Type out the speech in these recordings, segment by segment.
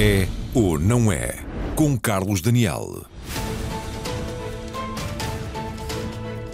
É ou não é? Com Carlos Daniel.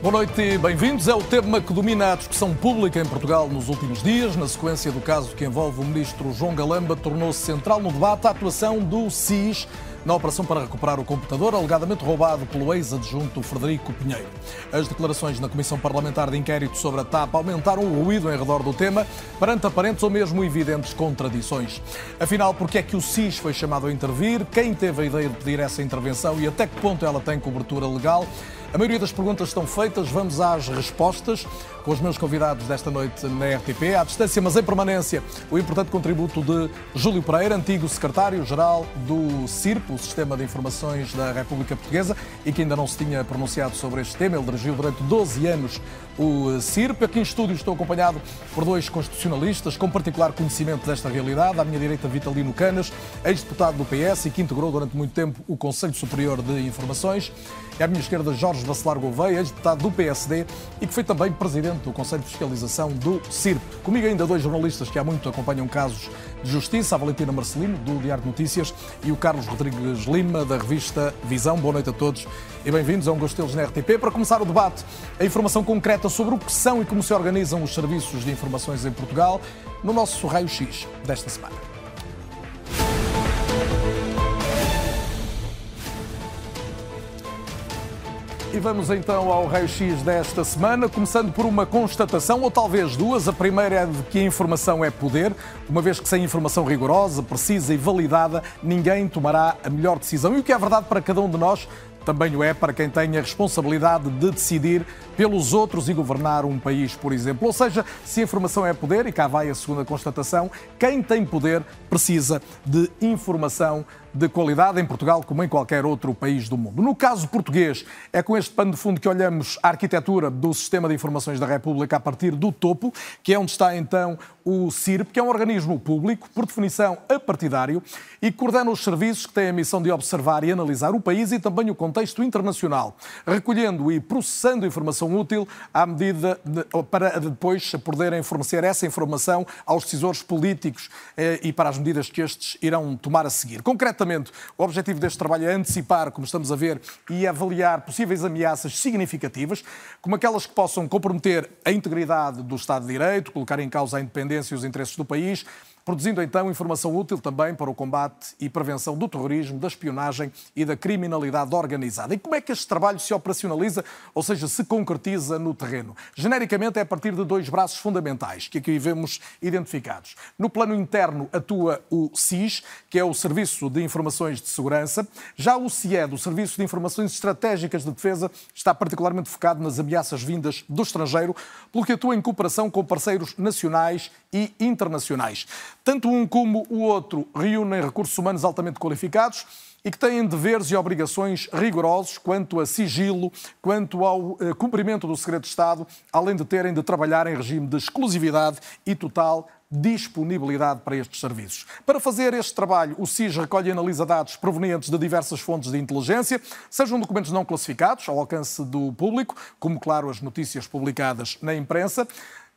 Boa noite e bem-vindos. É o tema que domina a discussão pública em Portugal nos últimos dias. Na sequência do caso que envolve o ministro João Galamba, tornou-se central no debate a atuação do SIS na operação para recuperar o computador alegadamente roubado pelo ex-adjunto Frederico Pinheiro. As declarações na Comissão Parlamentar de Inquérito sobre a TAP aumentaram o ruído em redor do tema, perante aparentes ou mesmo evidentes contradições. Afinal, por que é que o SIS foi chamado a intervir? Quem teve a ideia de pedir essa intervenção e até que ponto ela tem cobertura legal? A maioria das perguntas estão feitas, vamos às respostas com os meus convidados desta noite na RTP. À distância, mas em permanência, o importante contributo de Júlio Pereira, antigo secretário-geral do CIRP, o Sistema de Informações da República Portuguesa, e que ainda não se tinha pronunciado sobre este tema. Ele dirigiu durante 12 anos o CIRP. Aqui em estúdio estou acompanado por dois constitucionalistas com particular conhecimento desta realidade. À minha direita, Vitalino Canas, ex-deputado do PS e que integrou durante muito tempo o Conselho Superior de Informações. E à minha esquerda, Jorge Bacelar Gouveia, ex-deputado do PSD e que foi também presidente do Conselho de Fiscalização do CIRP. Comigo ainda dois jornalistas que há muito acompanham casos de justiça, a Valentina Marcelino, do Diário de Notícias, e o Carlos Rodrigues Lima, da revista Visão. Boa noite a todos e bem-vindos a um gosto deles na RTP. Para começar o debate, a informação concreta sobre o que são e como se organizam os serviços de informações em Portugal no nosso raio-x desta semana. E vamos então ao raio-x desta semana, começando por uma constatação, ou talvez duas. A primeira é de que a informação é poder, uma vez que sem informação rigorosa, precisa e validada, ninguém tomará a melhor decisão. E o que é verdade para cada um de nós também o é para quem tem a responsabilidade de decidir pelos outros e governar um país, por exemplo. Ou seja, se a informação é poder, e cá vai a segunda constatação, quem tem poder precisa de informação de qualidade em Portugal como em qualquer outro país do mundo. No caso português, é com este pano de fundo que olhamos a arquitetura do Sistema de Informações da República a partir do topo, que é onde está então o CIRP, que é um organismo público, por definição apartidário, e coordena os serviços que têm a missão de observar e analisar o país e também o contexto internacional, recolhendo e processando informação útil à medida de, para depois poderem fornecer essa informação aos decisores políticos eh, e para as medidas que estes irão tomar a seguir. Concretamente, o objetivo deste trabalho é antecipar, como estamos a ver, e avaliar possíveis ameaças significativas, como aquelas que possam comprometer a integridade do Estado de Direito, colocar em causa a independência e os interesses do país, produzindo então informação útil também para o combate e prevenção do terrorismo, da espionagem e da criminalidade organizada. E como é que este trabalho se operacionaliza, ou seja, se concretiza no terreno? Genericamente é a partir de dois braços fundamentais que aqui vemos identificados. No plano interno atua o SIS, que é o Serviço de Informações de Segurança. Já o CIED, o Serviço de Informações Estratégicas de Defesa, está particularmente focado nas ameaças vindas do estrangeiro, pelo que atua em cooperação com parceiros nacionais e internacionais. Tanto um como o outro reúnem recursos humanos altamente qualificados e que têm deveres e obrigações rigorosos quanto a sigilo, quanto ao eh, cumprimento do segredo de Estado, além de terem de trabalhar em regime de exclusividade e total disponibilidade para estes serviços. Para fazer este trabalho, o SIS recolhe e analisa dados provenientes de diversas fontes de inteligência, sejam documentos não classificados, ao alcance do público, como, claro, as notícias publicadas na imprensa,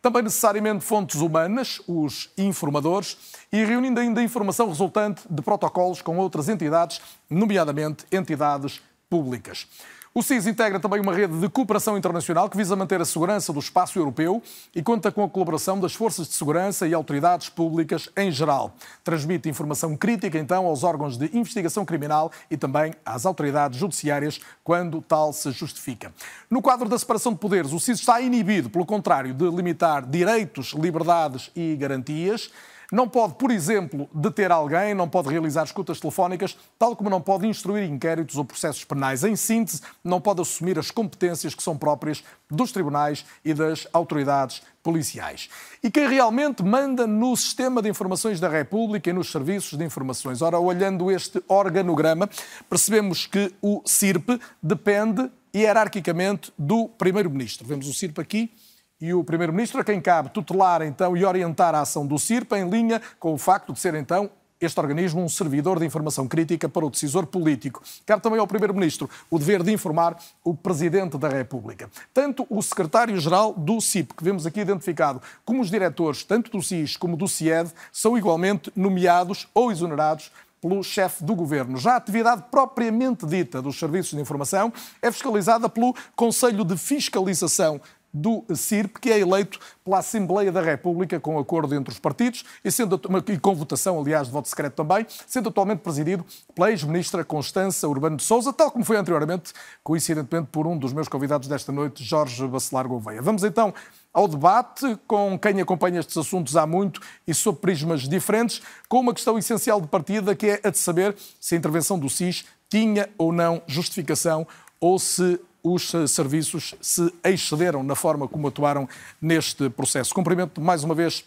também necessariamente fontes humanas, os informadores, e reunindo ainda informação resultante de protocolos com outras entidades, nomeadamente entidades públicas. O SIS integra também uma rede de cooperação internacional que visa manter a segurança do espaço europeu e conta com a colaboração das forças de segurança e autoridades públicas em geral. Transmite informação crítica, então, aos órgãos de investigação criminal e também às autoridades judiciárias, quando tal se justifica. No quadro da separação de poderes, o SIS está inibido, pelo contrário, de limitar direitos, liberdades e garantias. Não pode, por exemplo, deter alguém, não pode realizar escutas telefónicas, tal como não pode instruir inquéritos ou processos penais. Em síntese, não pode assumir as competências que são próprias dos tribunais e das autoridades policiais. E quem realmente manda no sistema de informações da República e nos serviços de informações? Ora, olhando este organograma, percebemos que o CIRP depende hierarquicamente do Primeiro-Ministro. Vemos o CIRP aqui e o Primeiro-Ministro, a quem cabe tutelar então e orientar a ação do CIRP em linha com o facto de ser então este organismo um servidor de informação crítica para o decisor político. Cabe também ao Primeiro-Ministro o dever de informar o Presidente da República. Tanto o Secretário-Geral do CIP, que vemos aqui identificado, como os diretores, tanto do CIS como do CIED, são igualmente nomeados ou exonerados pelo chefe do governo. Já a atividade propriamente dita dos serviços de informação é fiscalizada pelo Conselho de Fiscalização do CIRP, que é eleito pela Assembleia da República com acordo entre os partidos e, sendo, e com votação, aliás, de voto secreto também, sendo atualmente presidido pela ex-ministra Constança Urbano de Souza, tal como foi anteriormente, coincidentemente por um dos meus convidados desta noite, Jorge Bacelar Gouveia. Vamos então ao debate com quem acompanha estes assuntos há muito e sob prismas diferentes, com uma questão essencial de partida, que é a de saber se a intervenção do SIS tinha ou não justificação ou se os eh, serviços se excederam na forma como atuaram neste processo. Cumprimento mais uma vez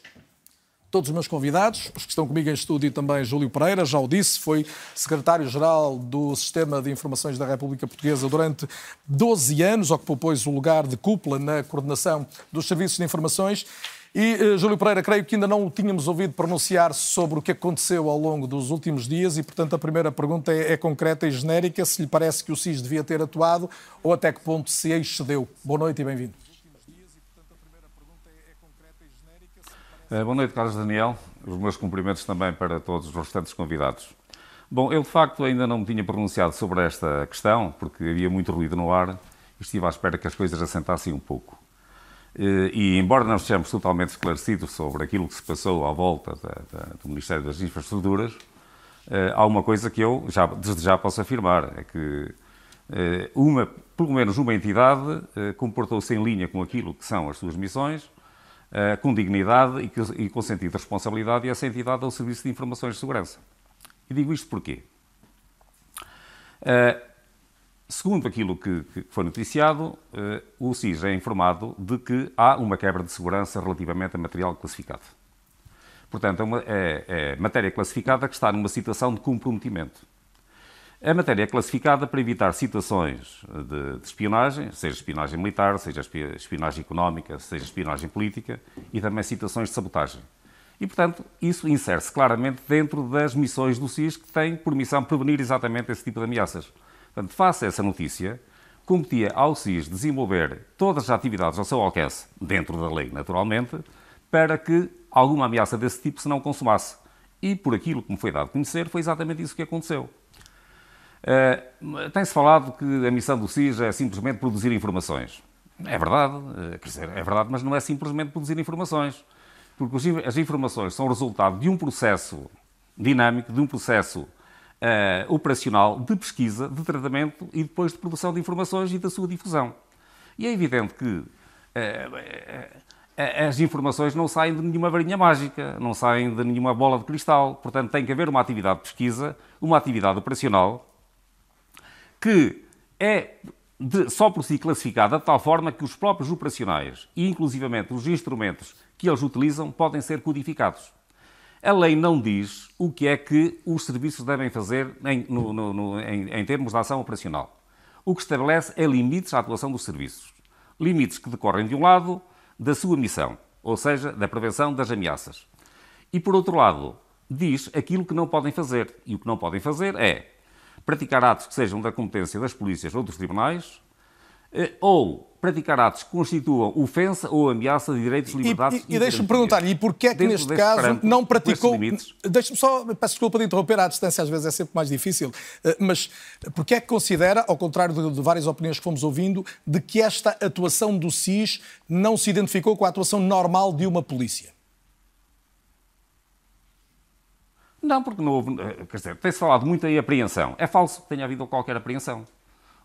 todos os meus convidados, os que estão comigo em estúdio e também Júlio Pereira, já o disse, foi secretário-geral do Sistema de Informações da República Portuguesa durante 12 anos, ocupou, pois, o lugar de cúpula na coordenação dos serviços de informações e, uh, Júlio Pereira, creio que ainda não o tínhamos ouvido pronunciar sobre o que aconteceu ao longo dos últimos dias e, portanto, a primeira pergunta é, é, concreta e genérica, se lhe parece que o SIS devia ter atuado ou até que ponto se excedeu. Boa noite e bem-vindo. Eh, boa noite, Carlos Daniel. Os meus cumprimentos também para todos os restantes convidados. Bom, eu de facto ainda não me tinha pronunciado sobre esta questão, porque havia muito ruído no ar e estive à espera que as coisas assentassem um pouco. Eh, e, embora não estejamos totalmente esclarecidos sobre aquilo que se passou à volta da, da, do Ministério das Infraestruturas, eh, há uma coisa que eu já, desde já posso afirmar: é que eh, uma, pelo menos uma entidade comportou-se em linha com aquilo que são as suas missões, com dignidade e, com sentido de responsabilidade, e essa entidade é o Serviço de Informações de Segurança. E digo isto porquê? Segundo aquilo que, que foi noticiado, eh, o SIS é informado de que há uma quebra de segurança relativamente a material classificado. Portanto, é, uma, é, é matéria classificada que está numa situação de comprometimento. A matéria é classificada para evitar situações de, de, espionagem, seja espionagem militar, seja espionagem económica, seja espionagem política e também situações de sabotagem. E, portanto, isso insere-se claramente dentro das missões do SIS que têm por missão prevenir exatamente esse tipo de ameaças. Portanto, face a essa notícia, competia ao SIS desenvolver todas as atividades ao seu alcance, dentro da lei, naturalmente, para que alguma ameaça desse tipo se não consumasse. E por aquilo que me foi dado conhecer, foi exatamente isso que aconteceu. Uh, Tem-se falado que a missão do SIS é simplesmente produzir informações. É verdade, uh, quer dizer, é verdade, mas não é simplesmente produzir informações. Porque as informações são resultado de um processo dinâmico, de um processo uh, operacional de pesquisa, de tratamento e depois de produção de informações e da sua difusão. E é evidente que uh, as informações não saem de nenhuma varinha mágica, não saem de nenhuma bola de cristal. Portanto, tem que haver uma atividade de pesquisa, uma atividade operacional que é de, só por si classificada de tal forma que os próprios operacionais e, inclusivamente, os instrumentos que eles utilizam podem ser codificados. A lei não diz o que é que os serviços devem fazer em, no, no, no, em, em termos de ação operacional. O que estabelece é limites à atuação dos serviços. Limites que decorrem, de um lado, da sua missão, ou seja, da prevenção das ameaças. E, por outro lado, diz aquilo que não podem fazer. E o que não podem fazer é praticar atos que sejam da competência das polícias ou dos tribunais, ou praticar atos que constituam ofensa ou ameaça de direitos, liberdades e, e, e deixe-me perguntar, e porquê é que neste caso não praticou... Deixe-me só, peço desculpa de interromper, à distância às vezes é sempre mais difícil, eh, mas porquê é que considera, ao contrário de, de várias opiniões que fomos ouvindo, de que esta atuação do SIS não se identificou com a atuação normal de uma polícia? Não, porque não houve. Eh, quer dizer, tem-se falado muito em apreensão. É falso que tenha havido qualquer apreensão.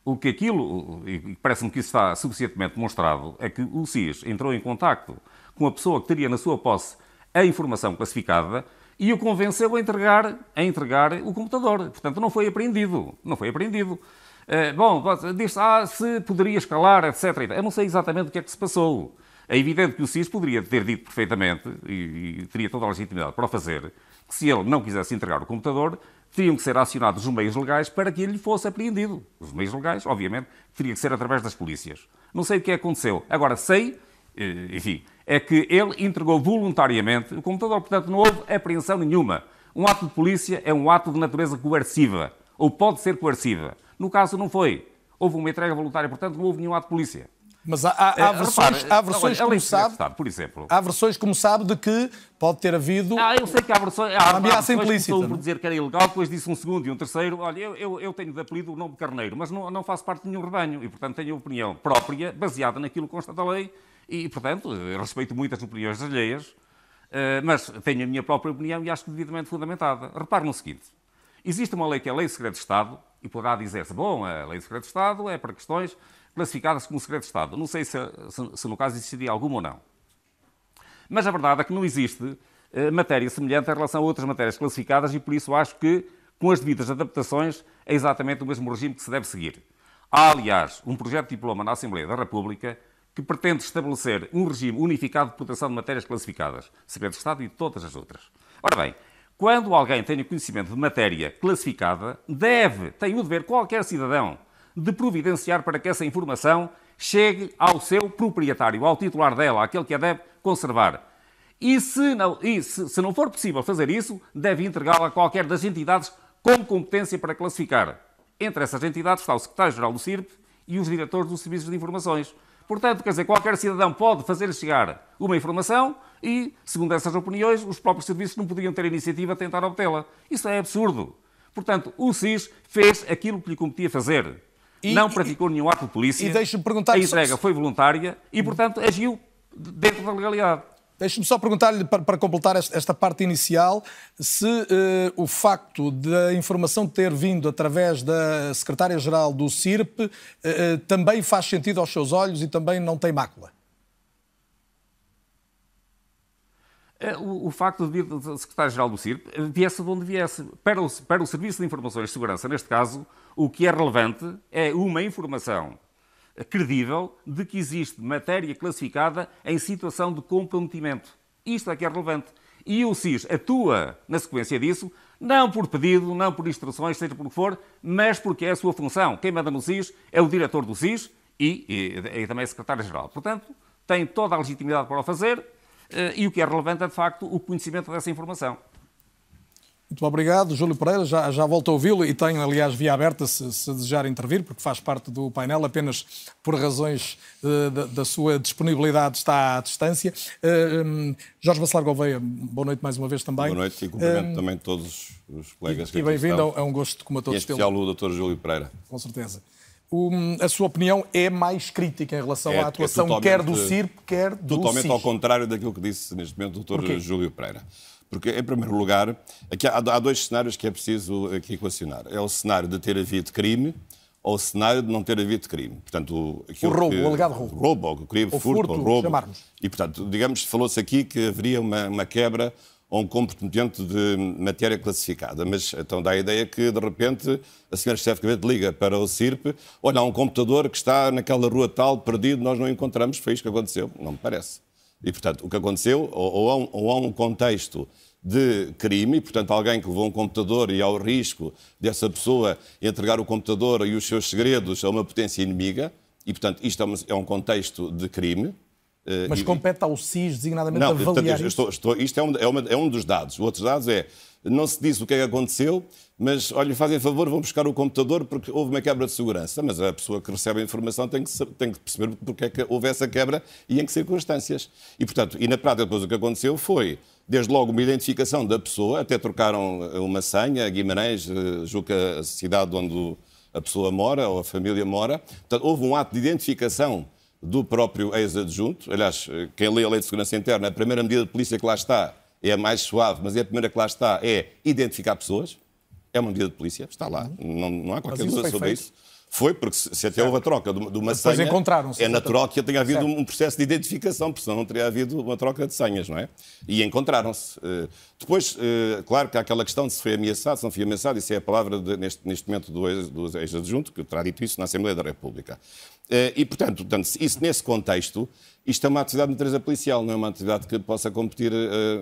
O que aquilo, e parece-me que isso está suficientemente demonstrado, é que o SIS entrou em contacto com a pessoa que teria na sua posse a informação classificada e o convenceu a entregar, a entregar o computador. Portanto, não foi apreendido. Não foi apreendido. Uh, bom, diz ah, se poderia escalar, etc. Eu não sei exatamente o que é que se passou. É evidente que o SIS poderia ter dito perfeitamente, e, e teria toda a legitimidade para o fazer, que se ele não quisesse entregar o computador, teriam que ser acionados os meios legais para que ele fosse apreendido. Os meios legais, obviamente, teria que ser através das polícias. Não sei o que aconteceu. Agora, sei, eh, enfim, é que ele entregou voluntariamente o computador, portanto, não houve apreensão nenhuma. Um ato de polícia é um ato de natureza coerciva, ou pode ser coerciva. No caso, não foi. Houve uma entrega voluntária, portanto, não houve nenhum ato de polícia. Mas há, há, há versões, repare, há versões olha, como sabe, Estado, por exemplo. Há versões, como sabe, de que pode ter havido. Ah, eu sei que há versões. Há, uma ameaça há implícita. por dizer que era ilegal, depois disse um segundo e um terceiro. Olha, eu, eu, eu tenho de apelido o nome Carneiro, mas não, não faço parte de nenhum rebanho e, portanto, tenho opinião própria, baseada naquilo que consta da lei e, portanto, respeito muito as opiniões alheias, eh, mas tenho a minha própria opinião e acho que devidamente fundamentada. Repare no seguinte: existe uma lei que é a Lei de Segredo de Estado e poderá dizer-se, bom, a Lei de Segredo de Estado é para questões classificadas como segredo de Estado. Não sei se, se, se no caso existiria alguma ou não. Mas a verdade é que não existe eh, matéria semelhante em relação a outras matérias classificadas e por isso acho que, com as devidas adaptações, é exatamente o mesmo regime que se deve seguir. Há, aliás, um projeto de diploma na Assembleia da República que pretende estabelecer um regime unificado de proteção de matérias classificadas, segredo de Estado e todas as outras. Ora bem, quando alguém tem conhecimento de matéria classificada, deve, tem o dever, qualquer cidadão, de providenciar para que essa informação chegue ao seu proprietário, ao titular dela, aquele que a deve conservar. E se não, e se, se não for possível fazer isso, deve entregá-la a qualquer das entidades com competência para classificar. Entre essas entidades está o secretário-geral do CIRP e os diretores dos serviços de informações. Portanto, quer dizer, qualquer cidadão pode fazer chegar uma informação e, segundo essas opiniões, os próprios serviços não podiam ter a iniciativa de tentar obtê-la. Isso é absurdo. Portanto, o SIS fez aquilo que lhe competia fazer. E, não praticou nenhum ato de polícia. E deixe-me perguntar... A entrega foi voluntária e, portanto, agiu dentro da legalidade. Deixe-me só perguntar-lhe, para, para, completar esta parte inicial, se uh, o facto da informação ter vindo através da Secretária-Geral do CIRP uh, uh, também faz sentido aos seus olhos e também não tem mácula. O, o facto de do Secretário-Geral do CIRP viesse de onde viesse. Para o, para o Serviço de Informações de Segurança, neste caso, o que é relevante é uma informação credível de que existe matéria classificada em situação de comprometimento. Isto é que é relevante. E o SIS atua na sequência disso, não por pedido, não por instruções, seja por que for, mas porque é a sua função. Quem manda no SIS é o diretor do SIS e, e, e também a secretária-geral. Portanto, tem toda a legitimidade para o fazer eh, e o que é relevante é, de facto, o conhecimento dessa informação. Muito obrigado, Júlio Pereira. Já, já volto a ouvi-lo e tenho, aliás, via aberta se, se, desejar intervir, porque faz parte do painel, apenas por razões uh, da, da, sua disponibilidade está à distância. Uh, Jorge Bacelar Gouveia, boa noite mais uma vez também. Boa noite e cumprimento uh, também todos os colegas e, que E bem-vindo, é um gosto como a todos. Em especial o Dr. Júlio Pereira. Com certeza. Um, a sua opinião é mais crítica em relação é, à atuação é quer do CIRP, quer do Totalmente ao contrário daquilo que disse neste momento o Dr. Júlio Pereira. Porque, em primeiro lugar, aqui há, há dois cenários que é preciso aqui equacionar. É o cenário de ter havido crime ou o cenário de não ter havido crime. Portanto, o, o roubo, que, o alegado roubo. Roubo, ou o crime, furto, furto, ou roubo. Chamarmos. E, portanto, digamos, falou-se aqui que haveria uma, uma quebra ou um comprometimento de matéria classificada. Mas então dá a ideia que, de repente, a senhora chefe de gabinete liga para o CIRP, olha, há um computador que está naquela rua tal, perdido, nós não encontramos. Foi isto que aconteceu. Não me parece. E, portanto, o que aconteceu, ou, ou, há, um, ou há um contexto de crime, portanto, alguém que levou um computador e ao risco dessa pessoa entregar o computador e os seus segredos a uma potência inimiga, e, portanto, isto é um contexto de crime. Eh, Mas compete ao SIS, designadamente, não, avaliar portanto, estou, estou, isto é um, é, uma, é um dos dados. O outro dado é, não se diz o que é que aconteceu, mas, olha, fazem favor, vão buscar o computador porque houve uma quebra de segurança. Mas a pessoa que recebe a informação tem que, tem que perceber porque é que houve essa quebra e em que circunstâncias. E, portanto, e na prática depois o que aconteceu foi, desde logo, uma identificação da pessoa, até trocaram uma senha, Guimarães, eh, Juca, a cidade onde a pessoa mora ou a família mora. Portanto, houve um ato de identificação do próprio ex-adjunto. Aliás, quem lê a Lei de Segurança Interna, a primeira medida de polícia que lá está é a mais suave, mas é a primeira que lá está é identificar pessoas é uma medida de polícia, está lá, não, não há qualquer dúvida sobre feito. isso. Foi, porque se até houve a troca de uma Depois senha, é natural que tenha havido certo. um processo de identificação, porque senão não teria havido uma troca de senhas, não é? E encontraram-se. Eh, depois, eh, claro que há aquela questão de se foi ameaçado, se não foi ameaçado, isso é a palavra de, neste, neste momento do ex-adjunto, que terá dito isso na Assembleia da República. Eh, e, portanto, portanto, isso nesse contexto, isto é uma atividade de natureza policial, não é uma atividade que possa competir,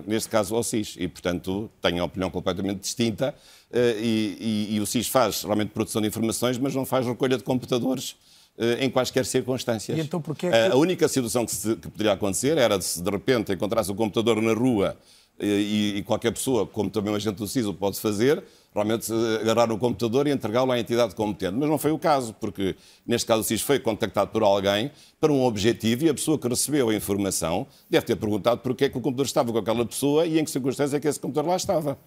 neste caso, ao SIS. E, portanto, tenho a opinião completamente distinta eh, e, e, e, o SIS faz realmente produção de informações, mas não faz recolha de computadores eh, em quaisquer circunstâncias. E então porquê que... A única situação que, se, que poderia acontecer era de se de repente encontrasse o computador na rua e, e qualquer pessoa, como também um agente do SIS o pode fazer, realmente agarrar o computador e entregá-lo à entidade competente. Mas não foi o caso, porque neste caso o SIS foi contactado por alguém para um objetivo e a pessoa que recebeu a informação deve ter perguntado porquê é que o computador estava com aquela pessoa e em que circunstância é que esse computador lá estava.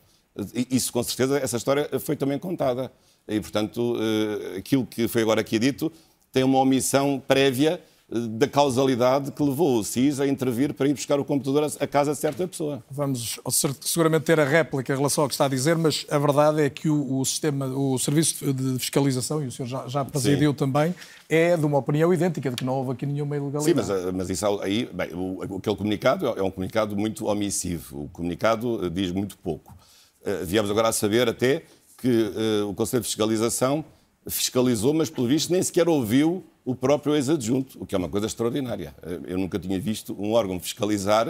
Isso, com certeza, essa história foi também contada. E, portanto, eh, aquilo que foi agora aqui dito tem uma omissão prévia da causalidade que levou o SIS a intervir para ir buscar o computador à casa de certa pessoa. Vamos seguramente ter a réplica em relação ao que está a dizer, mas a verdade é que o, o sistema, o serviço de fiscalização, e o senhor já, já presidiu Sim. também, é de uma opinião idêntica, de que não houve aqui nenhuma ilegalidade. Sim, mas, eh, mas isso aí, bem, o, aquele comunicado é um comunicado muito omissivo. O comunicado eh, diz muito pouco. Uh, viemos agora a saber até que uh, o Conselho de Fiscalização fiscalizou, mas pelo visto nem sequer ouviu o próprio ex-adjunto, o que é uma coisa extraordinária. Eh, eu nunca tinha visto um órgão fiscalizar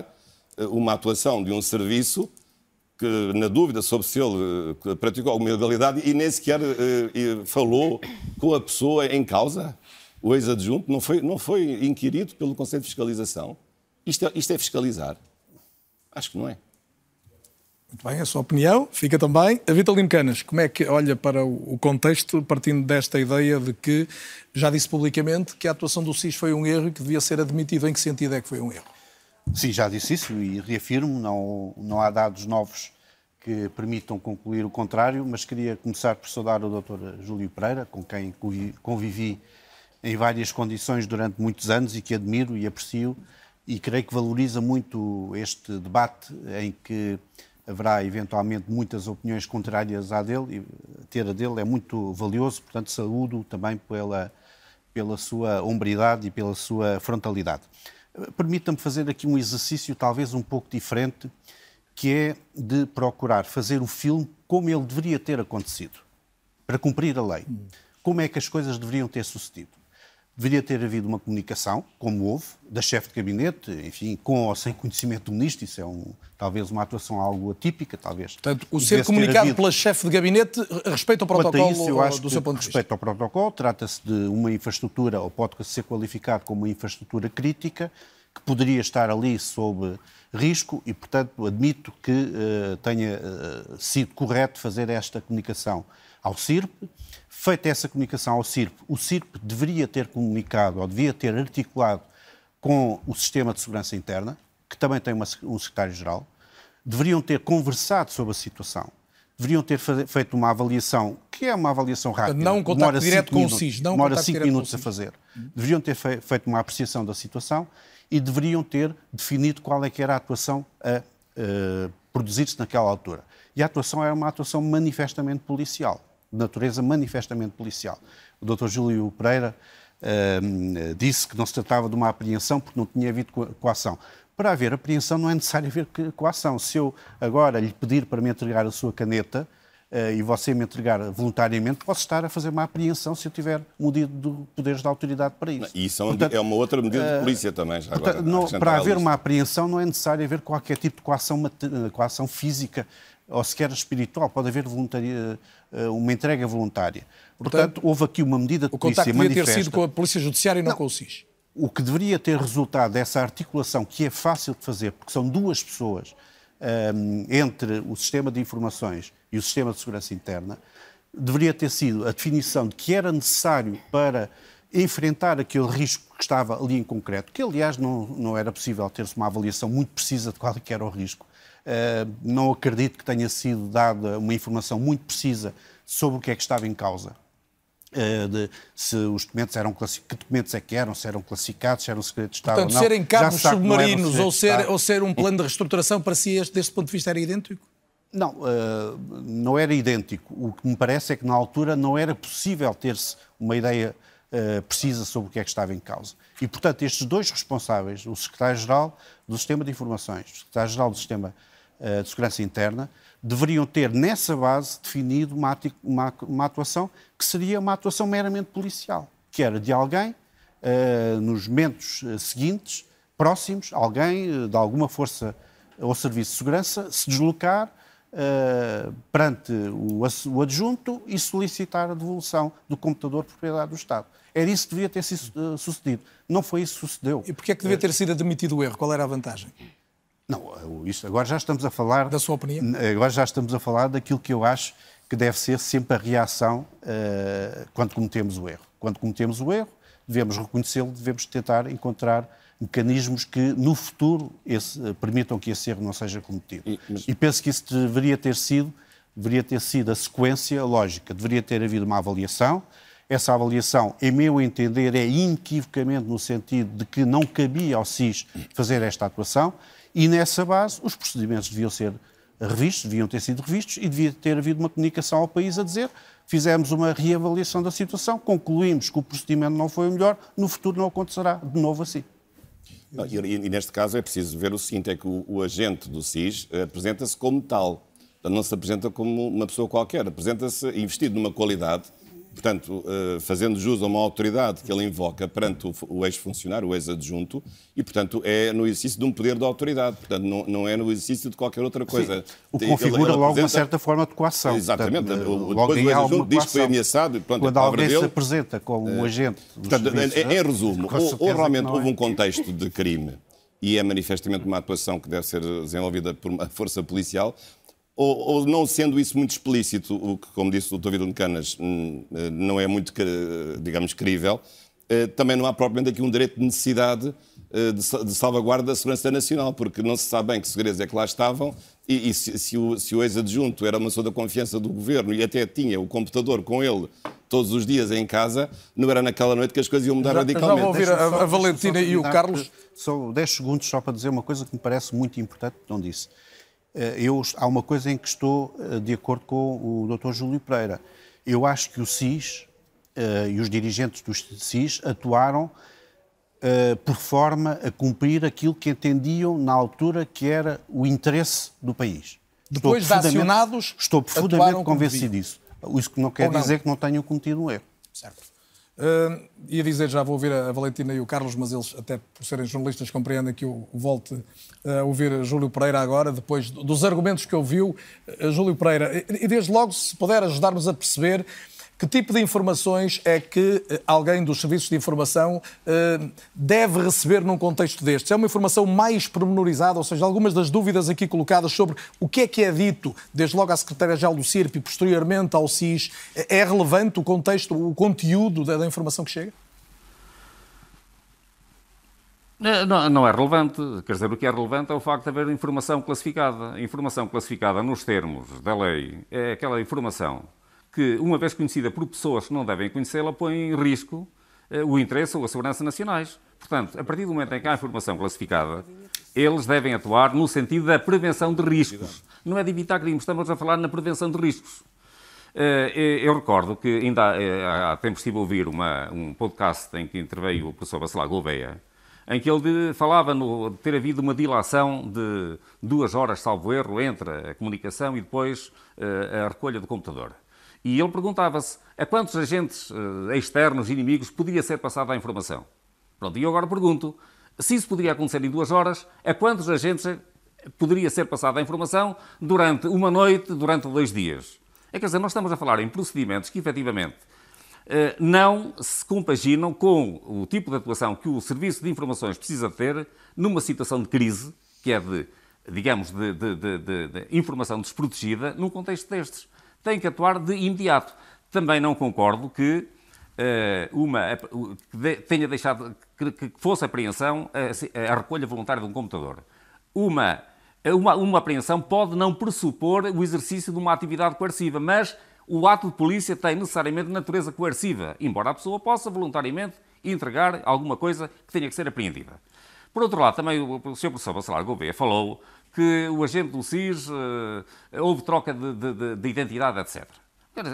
eh, uma atuação de um serviço que, na dúvida sobre se ele eh, praticou alguma ilegalidade e nem sequer falou com a pessoa em causa. O ex-adjunto não foi, não foi inquirido pelo Conselho de Fiscalização. Isto é, isto é fiscalizar? Acho que não é. Muito bem, a sua opinião fica também. A Vitalino Canas, como é que olha para o contexto, partindo desta ideia de que já disse publicamente que a atuação do SIS foi um erro e que devia ser admitido? Em que sentido é que foi um erro? Sim, já disse isso e reafirmo, não, não há dados novos que permitam concluir o contrário, mas queria começar por saudar o Dr. Júlio Pereira, com quem convivi em várias condições durante muitos anos e que admiro e aprecio e creio que valoriza muito este debate em que haverá eventualmente muitas opiniões contrárias à dele, e ter a dele é muito valioso, portanto saúdo também pela, pela sua hombridade e pela sua frontalidade. Permita-me fazer aqui um exercício talvez um pouco diferente, que é de procurar fazer o filme como ele deveria ter acontecido, para cumprir a lei. Como é que as coisas deveriam ter sucedido. Deveria ter havido uma comunicação, como houve, da chefe de gabinete, enfim, com ou sem conhecimento do ministro, isso é um, talvez uma atuação algo atípica, talvez. Portanto, o ser comunicado pela chefe de gabinete respeita ao protocolo isso, eu acho do seu ponto de vista? Respeito ao protocolo, trata-se de uma infraestrutura, ou pode ser qualificado como uma infraestrutura crítica, que poderia estar ali sob risco e, portanto, admito que uh, tenha uh, sido correto fazer esta comunicação ao CIRP, Feita essa comunicação ao CIRP, o CIRP deveria ter comunicado ou devia ter articulado com o sistema de segurança interna, que também tem uma, um secretário-geral, deveriam ter conversado sobre a situação, deveriam ter feito uma avaliação, que é uma avaliação rápida. Não um contato direto com o SIS. Não demora cinco minutos a fazer. Deveriam ter feito uma apreciação da situação e deveriam ter definido qual é que era a atuação a uh, produzir-se naquela altura. E a atuação era uma atuação manifestamente policial de natureza manifestamente policial. O Dr. Júlio Pereira uh, disse que não se tratava de uma apreensão porque não tinha havido coação. Para haver apreensão não é necessário haver coação. Se eu agora lhe pedir para me entregar a sua caneta uh, e você me entregar voluntariamente, posso estar a fazer uma apreensão se eu tiver medido de poderes da autoridade para isso. E isso é portanto, é uma outra medida de eh, polícia também. Já portanto, agora, não, para haver uma apreensão não é necessário haver qualquer tipo de coação, coação física ou sequer espiritual, pode haver eh, uma entrega voluntária. Portanto, Portanto, houve aqui uma medida de o polícia manifesta... O contacto devia ter sido com a Polícia Judiciária e não, não com o SIS. O que deveria ter resultado dessa articulação, que é fácil de fazer, porque são duas pessoas um, ehm, entre o sistema de informações e o sistema de segurança interna, deveria ter sido a definição de que era necessário para enfrentar aquele risco que estava ali em concreto, que aliás não, não era possível ter-se uma avaliação muito precisa de qual é era o risco, não acredito que tenha sido dada uma informação muito precisa sobre o que é que estava em causa. Uh, de se os documentos eram que documentos é que eram, se eram classificados, se eram segredos de Estado Portanto, ou não. serem cabos submarinos ou ser, ou ser um plano de reestruturação para si, este, deste ponto de vista, era idêntico? Não, uh, não era idêntico. O que me parece é que na altura não era possível ter-se uma ideia uh, precisa sobre o que é que estava em causa. E, portanto, estes dois responsáveis, o Secretário-Geral do Sistema de Informações, o Secretário-Geral do Sistema uh, de Segurança Interna, deveriam ter nessa base definido uma, uma, uma, atuação que seria uma atuação meramente policial, que era de alguém, uh, nos momentos seguintes, próximos, alguém de alguma força ou serviço de segurança, se deslocar uh, perante o, o, adjunto e solicitar a devolução do computador de propriedade do Estado. Era isso que devia ter sido uh, sucedido. Não foi isso que sucedeu. E porquê é que devia ter sido admitido o erro? Qual era a vantagem? Não, isso, agora já estamos a falar. Da sua opinião? Agora já estamos a falar daquilo que eu acho que deve ser sempre a reação uh, quando cometemos o erro. Quando cometemos o erro, devemos reconhecê-lo, devemos tentar encontrar mecanismos que no futuro esse, uh, permitam que esse erro não seja cometido. E, mas... e penso que isso deveria ter sido deveria ter sido a sequência lógica. Deveria ter havido uma avaliação. Essa avaliação, em meu entender, é inequivocamente no sentido de que não cabia ao SIS fazer esta atuação e nessa base os procedimentos deviam ser revistos, deviam ter sido revistos e devia ter havido uma comunicação ao país a dizer fizemos uma reavaliação da situação, concluímos que o procedimento não foi o melhor, no futuro não acontecerá de novo assim. E, e, neste caso é preciso ver o seguinte, é que o, o agente do SIS apresenta-se como tal. Não se apresenta como uma pessoa qualquer, apresenta-se investido numa qualidade portanto, eh, fazendo jus a uma autoridade que ele invoca perante o ex-funcionário, o ex-adjunto, e, portanto, é no exercício de um poder de autoridade, portanto, não, não é no exercício de qualquer outra coisa. Sim. O que configura ele, ele logo uma certa forma de coação. Exatamente. Portanto, o, depois o ex-adjunto diz que foi ameaçado. Pronto, Quando alguém dele, se apresenta como um agente portanto, em, em resumo, ou, ou realmente houve é. um contexto de crime e é manifestamente uma atuação que deve ser desenvolvida por uma força policial, ou, ou, não sendo isso muito explícito, o que, como disse o Dr. De Canas, não é muito, digamos, crível, eh, também não há propriamente aqui um direito de necessidade eh, de salvaguarda da segurança nacional, porque não se sabe bem que segredos é que lá estavam e, e se, se, o, se o ex-adjunto era uma pessoa da confiança do governo e até tinha o computador com ele todos os dias em casa, não era naquela noite que as coisas iam mudar já, radicalmente. Já vou ouvir a, a Valentina e o Carlos. Só 10 segundos só para dizer uma coisa que me parece muito importante, não disse. Eh, eu, há uma coisa em que estou eh, de acordo com o Dr. Júlio Pereira. Eu acho que o SIS uh, e os dirigentes do SIS atuaram uh, por forma a cumprir aquilo que entendiam na altura que era o interesse do país. Depois estou de acionados, estou profundamente convencido disso. Isso que não quer não. dizer que não tenham cometido um erro. Certo. Uh, ia dizer, já vou ouvir a Valentina e o Carlos, mas eles, até por serem jornalistas, compreendem que eu volte a ouvir Júlio Pereira agora, depois dos argumentos que ouviu. Uh, Júlio Pereira, e desde logo, se puder ajudar-nos a perceber que tipo de informações é que eh, alguém dos serviços de informação eh, deve receber num contexto destes? É uma informação mais pormenorizada, ou seja, algumas das dúvidas aqui colocadas sobre o que é que é dito, desde logo à Secretaria-Geral do CIRP e posteriormente ao SIS, é relevante o contexto, o conteúdo da, informação que chega? Não, não, é relevante. Quer dizer, o que é relevante é o facto de haver informação classificada. A informação classificada nos termos da lei é aquela informação que, uma vez conhecida por pessoas que não devem conhecê-la, põe em risco eh, o interesse ou a segurança nacionais. Portanto, a partir do momento em que há informação classificada, eles devem atuar no sentido da prevenção de riscos. Não é de evitar crimes, estamos a falar na prevenção de riscos. Eh, eu recordo que ainda há tempos estive a ouvir uma, um podcast em que interveio o professor Bacelar Gouveia, em que ele falava no, de ter havido uma dilação de duas horas, salvo erro, entre a comunicação e depois eh, a recolha do computador. E ele perguntava-se a quantos agentes uh, externos, inimigos, podia ser passada a informação. Pronto, e eu agora pergunto, se isso poderia acontecer em duas horas, a quantos agentes poderia ser passada a informação durante uma noite, durante dois dias? É quer dizer, nós estamos a falar em procedimentos que, efetivamente, uh, não se compaginam com o tipo de atuação que o Serviço de Informações precisa ter numa situação de crise, que é de, digamos, de, de, de informação desprotegida, num contexto destes tem que atuar de imediato. Também não concordo que uh, uma, que tenha deixado que, que fosse apreensão a, a, recolha voluntária de um computador. Uma, uma, uma apreensão pode não pressupor o exercício de uma atividade coerciva, mas o ato de polícia tem necessariamente natureza coerciva, embora a pessoa possa voluntariamente entregar alguma coisa que tenha que ser apreendida. Por outro lado, também o Sr. Professor Bacelar Gouveia falou que o agente do SIS uh, houve troca de, de, de, identidade, etc.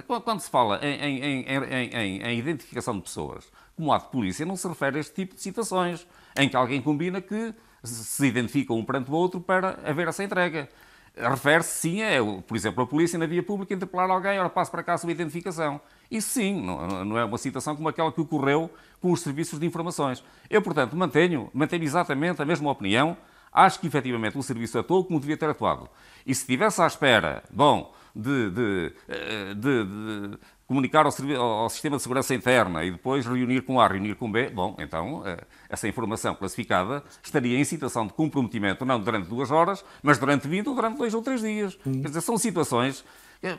Quando se fala em, em, em, em, identificação de pessoas como ato de polícia, não se refere a este tipo de situações em que alguém combina que se identifica um perante o outro para haver essa entrega. Refere-se, sim, a, por exemplo, a polícia na via pública interpelar alguém, ora, passe para cá a sua identificação. Isso sim, não, não, é uma situação como aquela que ocorreu com os serviços de informações. Eu, portanto, mantenho, mantenho exatamente a mesma opinião Acho que efetivamente o serviço atuou como devia ter atuado. E se estivesse à espera, bom, de, de, eh, de, de comunicar ao, ao, Sistema de Segurança Interna e depois reunir com A, reunir com B, bom, então eh, essa informação classificada estaria em situação de comprometimento não durante duas horas, mas durante 20 ou durante dois ou três dias. Hum. Quer dizer, são situações...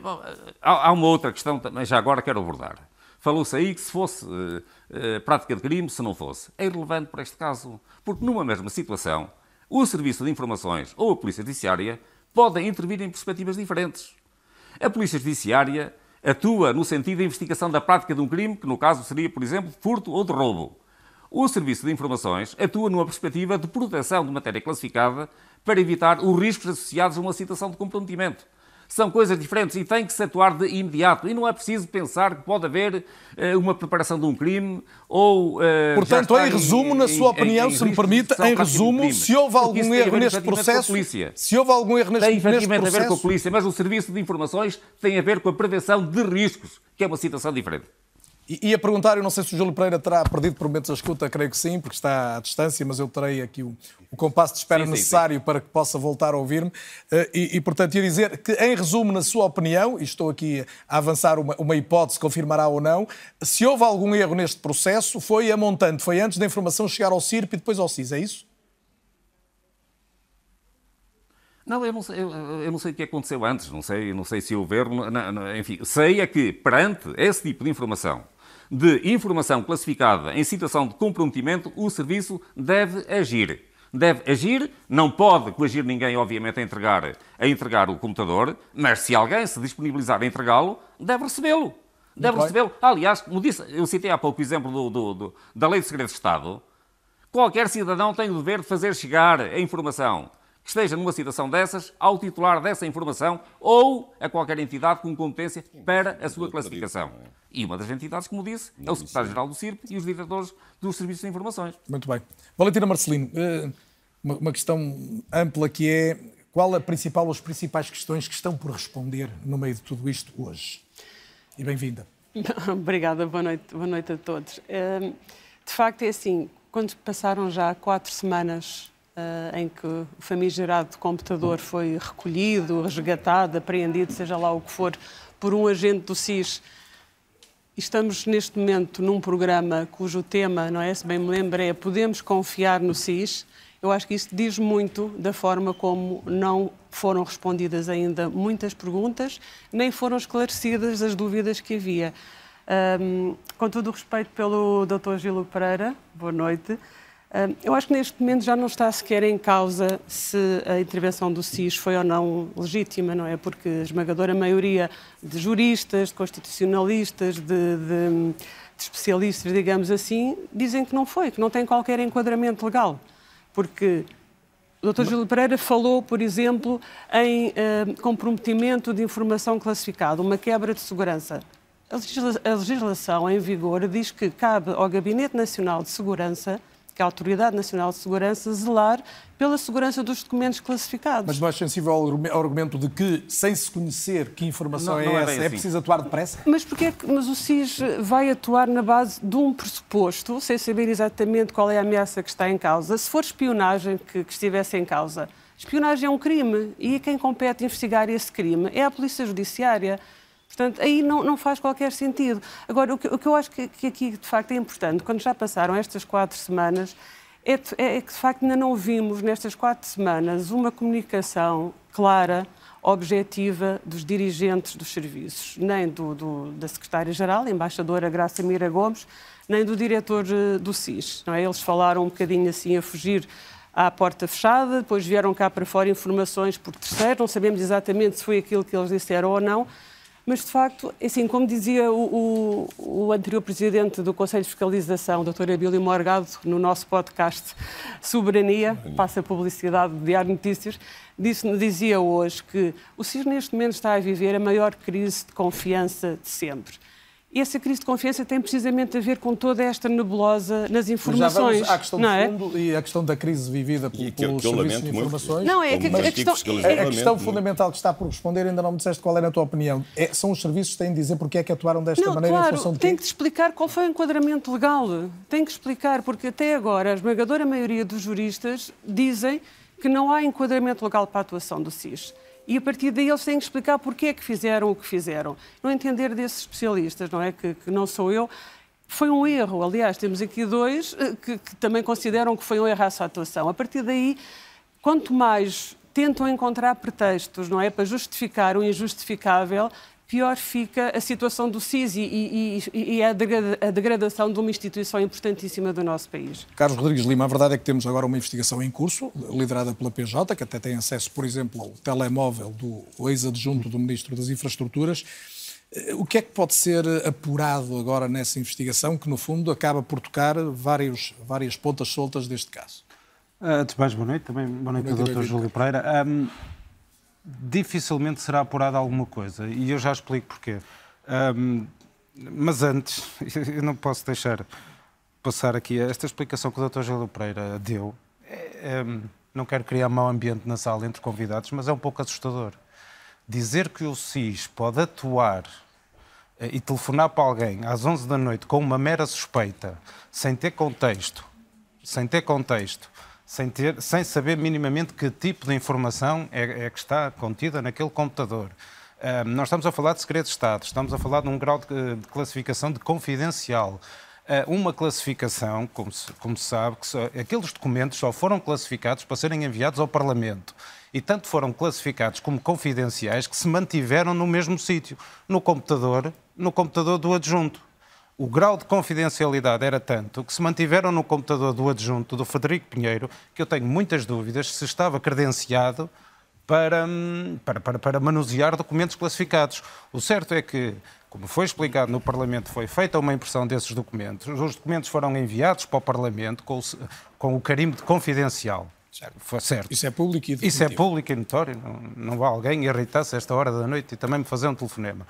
Bom, há, há uma outra questão também, já agora quero abordar. Falou-se aí que se fosse uh, uh, prática de crime, se não fosse. É irrelevante para este caso, porque numa mesma situação, o Serviço de Informações ou a Polícia Judiciária podem intervir em perspectivas diferentes. A Polícia Judiciária atua no sentido de investigação da prática de um crime, que no caso seria, por exemplo, furto ou de roubo. O Serviço de Informações atua numa perspectiva de proteção de matéria classificada para evitar os riscos associados a uma situação de comprometimento são coisas diferentes e tem que se atuar de imediato. E não é preciso pensar que pode haver uh, uma preparação de um crime ou. Uh, Portanto, em resumo, em, na sua opinião, em, em, se me permite, em resumo, se houve algum erro neste processo. Se houve algum erro neste, tem neste processo. Tem a ver com a polícia, mas o Serviço de Informações tem a ver com a prevenção de riscos, que é uma situação diferente. E ia perguntar, eu não sei se o Júlio Pereira terá perdido por momentos a escuta, creio que sim, porque está à distância, mas eu terei aqui o, o compasso de espera sim, necessário sim, sim. para que possa voltar a ouvir-me. Eh, e, e, portanto, ia dizer que, em resumo, na sua opinião, e estou aqui a avançar uma, uma hipótese, confirmará ou não, se houve algum erro neste processo, foi a montante, foi antes da informação chegar ao CIRP e depois ao CIS, é isso? Não, eu não, sei, eu, eu não sei o que aconteceu antes, não sei, não sei se houve erro, enfim, sei é que perante esse tipo de informação de informação classificada em situação de comprometimento, o serviço deve agir. Deve agir, não pode coagir ninguém, obviamente, a entregar, a entregar o computador, mas se alguém se disponibilizar a entregá-lo, deve recebê-lo. Deve recebê-lo. Aliás, como disse, eu citei há pouco o exemplo do, do, do, da Lei de Segredo de Estado. Qualquer cidadão tem o dever de fazer chegar a informação esteja numa situação dessas ao titular dessa informação ou a qualquer entidade com competência para a sua classificação. E uma das entidades, como disse, é o secretário-geral do CIRP e os diretores dos Serviços de Informações. Muito bem. Valentina Marcelino, eh, uma questão ampla que é qual a principal ou as principais questões que estão por responder no meio de tudo isto hoje? E bem-vinda. Obrigada, boa noite, boa noite a todos. Eh, de facto, é assim, quando passaram já quatro semanas Uh, em que o famigerado computador foi recolhido, resgatado, apreendido, seja lá o que for, por um agente do SIS. Estamos neste momento num programa cujo tema, não é? Se bem me lembro, é Podemos confiar no SIS. Eu acho que isto diz muito da forma como não foram respondidas ainda muitas perguntas, nem foram esclarecidas as dúvidas que havia. Um, com todo o respeito pelo Dr. Gilo Pereira, boa noite. Eu acho que neste momento já não está sequer em causa se a intervenção do SIS foi ou não legítima, não é? Porque a esmagadora maioria de juristas, de constitucionalistas, de, de, de especialistas, digamos assim, dizem que não foi, que não tem qualquer enquadramento legal. Porque o Dr. Júlio Pereira falou, por exemplo, em uh, comprometimento de informação classificada, uma quebra de segurança. A legislação em vigor diz que cabe ao Gabinete Nacional de Segurança que a Autoridade Nacional de Segurança zelar pela segurança dos documentos classificados. Mas mais sensível ao argumento de que, sem se conhecer que informação não, é não é essa, é, assim. é preciso atuar depressa? Mas porquê que mas o SIS vai atuar na base de um pressuposto, sem saber exatamente qual é a ameaça que está em causa? Se for espionagem que, que estivesse em causa, espionagem é um crime e quem compete investigar esse crime é a Polícia Judiciária. Portanto, aí não, não faz qualquer sentido. Agora, o que, o que eu acho que, que, aqui de facto é importante, quando já passaram estas quatro semanas, é, é, é que de facto ainda não vimos nestas quatro semanas uma comunicação clara, objetiva dos dirigentes dos serviços, nem do, do da secretária-geral, embaixadora Graça Mira Gomes, nem do diretor eh, do SIS. Não é? Eles falaram um bocadinho assim a fugir à porta fechada, depois vieram cá para fora informações por terceiro, não sabemos exatamente se foi aquilo que eles disseram ou não, mas, de facto, assim, como dizia o, o, o anterior presidente do Conselho de Fiscalização, Dr. Abílio Morgado, no nosso podcast Soberania, passa a publicidade do Diário Notícias, disse, dizia hoje que o CIS neste momento está a viver a maior crise de confiança de sempre. E essa crise de confiança tem precisamente a ver com toda esta nebulosa nas informações. Mas já vamos à questão não é? fundo e a questão da crise vivida por, pelos serviços de informações. Não, é que, a, questão, a questão fundamental que está por responder, ainda não me disseste qual é na tua opinião. É, são os serviços que têm de dizer porque é que atuaram desta não, maneira claro, em função de tem que explicar qual foi o enquadramento legal. Tem que explicar, porque até agora a esmagadora maioria dos juristas dizem que não há enquadramento legal para a atuação do SIS. E a partir daí eles têm que explicar porque é que fizeram o que fizeram. Não entender desses especialistas, não é? Que, que não sou eu. Foi um erro. Aliás, temos aqui dois eh, que, que também consideram que foi um erro a sua atuação. A partir daí, quanto mais tentam encontrar pretextos, não é? Para justificar o injustificável, pior fica a situação do SIS e, e, e, a degradação de uma instituição importantíssima do nosso país. Carlos Rodrigues Lima, a verdade é que temos agora uma investigação em curso, liderada pela PJ, que até tem acesso, por exemplo, ao telemóvel do ex-adjunto do Ministro das Infraestruturas. Eh, o que é que pode ser apurado agora nessa investigação, que no fundo acaba por tocar vários, várias pontas soltas deste caso? Antes de mais, boa noite. Também boa noite, boa noite ao Dr. Júlio Pereira. Um, dificilmente será apurada alguma coisa. E eu já explico porquê. Um, mas antes, eu não posso deixar passar aqui esta explicação que o Dr. Júlio Pereira deu. É, não quero criar mau ambiente na sala entre convidados, mas é um pouco assustador. Dizer que o SIS pode atuar eh, e telefonar para alguém às 11 da noite com uma mera suspeita, sem ter contexto, sem ter contexto, sem, ter, sem saber minimamente que tipo de informação é, é que está contida naquele computador. Uh, nós estamos a falar de segredo de Estado, estamos a falar de um grau de, de classificação de confidencial. Uh, uma classificação, como se, como se sabe, que só, aqueles documentos só foram classificados para serem enviados ao Parlamento. E tanto foram classificados como confidenciais que se mantiveram no mesmo sítio, no computador, no computador do adjunto o grau de confidencialidade era tanto que se mantiveram no computador do adjunto do Frederico Pinheiro que eu tenho muitas dúvidas se estava credenciado para, hum, para, para, para manusear documentos classificados. O certo é que, como foi explicado no Parlamento, foi feita uma impressão desses documentos. Os documentos foram enviados para o Parlamento com o, com o carimbo de confidencial. Certo. certo. Isso é público e Isso é público e notório. Não, não vá alguém irritar-se a esta hora da noite e também me fazer um telefonema.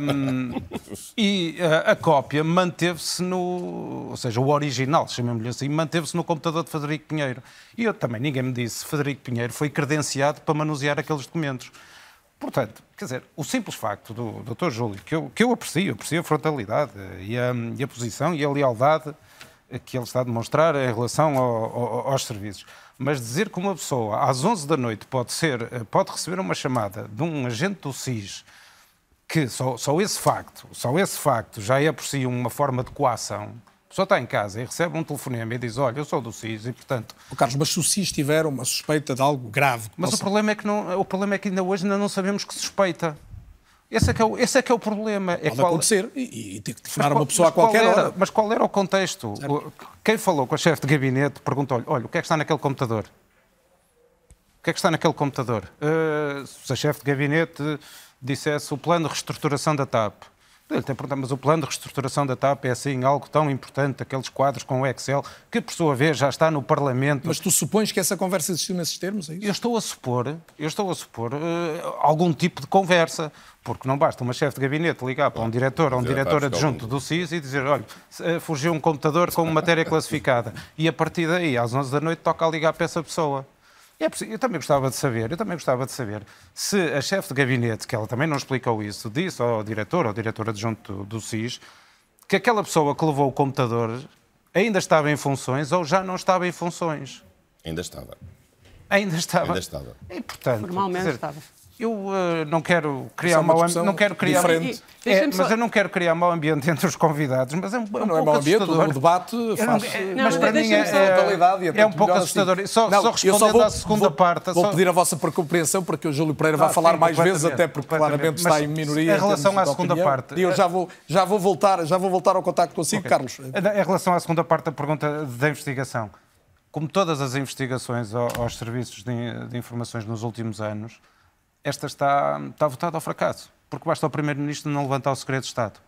Um, e a, a cópia manteve-se no. Ou seja, o original, chamemos-lhe assim, manteve-se no computador de Frederico Pinheiro. E eu também, ninguém me disse, Frederico Pinheiro foi credenciado para manusear aqueles documentos. Portanto, quer dizer, o simples facto do Dr. Júlio, que eu, que eu aprecio, aprecio a frontalidade e a, e a posição e a lealdade que ele está a demonstrar em relação ao, ao, aos serviços. Mas dizer que uma pessoa às 11 da noite pode, ser, pode receber uma chamada de um agente do SIS que só, só esse facto, só esse facto já é por si uma forma de coação. A pessoa está em casa e recebe um telefonema e diz: Olha, eu sou do SIS e, portanto. Carlos, mas se o SIS tiver uma suspeita de algo grave. Mas possa... o, problema é que não, o problema é que ainda hoje ainda não sabemos que suspeita. Esse é que é o, esse é, que é o problema. É Pode qual... acontecer e, e ter que telefonar uma pessoa a qualquer era, hora. Mas qual era o contexto? Certo. Quem falou com a chefe de gabinete perguntou-lhe: olha, o que é que está naquele computador? O que é que está naquele computador? Uh, se a chefe de gabinete dissesse o plano de reestruturação da TAP. Ele tem perguntado, mas o plano de reestruturação da TAP é assim algo tão importante, aqueles quadros com o Excel, que por sua vez já está no Parlamento. Mas tu supões que essa conversa existiu nesses termos? É eu estou a supor, eu estou a supor uh, algum tipo de conversa, porque não basta uma chefe de gabinete ligar para um diretor ou um diretor adjunto do SIS e dizer, olha, eh, fugiu um computador com matéria classificada. E a partir daí, às 11 da noite, toca a ligar para essa pessoa. É eu também gostava de saber, eu também gostava de saber se a chefe de gabinete, que ela também não explicou isso, disse ao diretor, ao diretor adjunto do SIS, que aquela pessoa que levou o computador ainda estava em funções ou já não estava em funções. Ainda estava. Ainda estava. Ainda estava. E, portanto, Formalmente dizer, estava. Eu uh, não quero criar é mau ambiente. Não quero criar. Diferente. É, mas só... eu não quero criar mau ambiente entre os convidados, mas é um, não, um não é mau ambiente, o debate faz. Não, mas para mim é, é, é um pouco assustador. Assim. Só, não, só respondendo só vou, à segunda vou, parte. Vou só... pedir a vossa compreensão para que o Júlio Pereira vá falar sim, mais vezes, até porque claramente está em minoria. Em relação à segunda opinião, parte. E eu já vou, já, vou voltar, já vou voltar ao contacto consigo, okay. Carlos. Em relação à segunda parte da pergunta da investigação, como todas as investigações aos serviços de informações nos últimos anos, esta está, está votada ao fracasso, porque basta o Primeiro-Ministro não levantar o segredo de Estado.